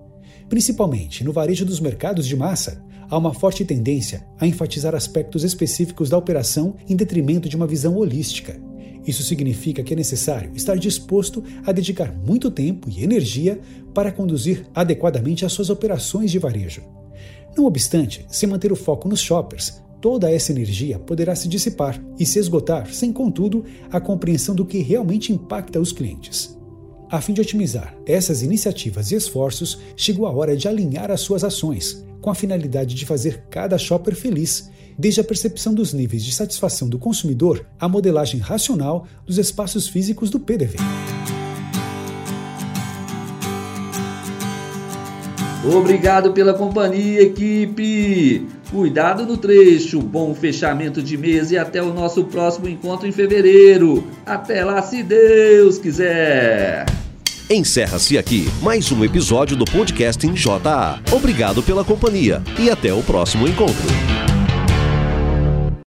Principalmente no varejo dos mercados de massa, há uma forte tendência a enfatizar aspectos específicos da operação em detrimento de uma visão holística. Isso significa que é necessário estar disposto a dedicar muito tempo e energia para conduzir adequadamente as suas operações de varejo. Não obstante, se manter o foco nos shoppers, toda essa energia poderá se dissipar e se esgotar, sem, contudo, a compreensão do que realmente impacta os clientes. A fim de otimizar essas iniciativas e esforços, chegou a hora de alinhar as suas ações, com a finalidade de fazer cada shopper feliz, desde a percepção dos níveis de satisfação do consumidor à modelagem racional dos espaços físicos do PDV. Obrigado pela companhia, equipe! Cuidado no trecho, bom fechamento de mês e até o nosso próximo encontro em fevereiro. Até lá, se Deus quiser! Encerra-se aqui mais um episódio do podcast em JA. Obrigado pela companhia e até o próximo encontro.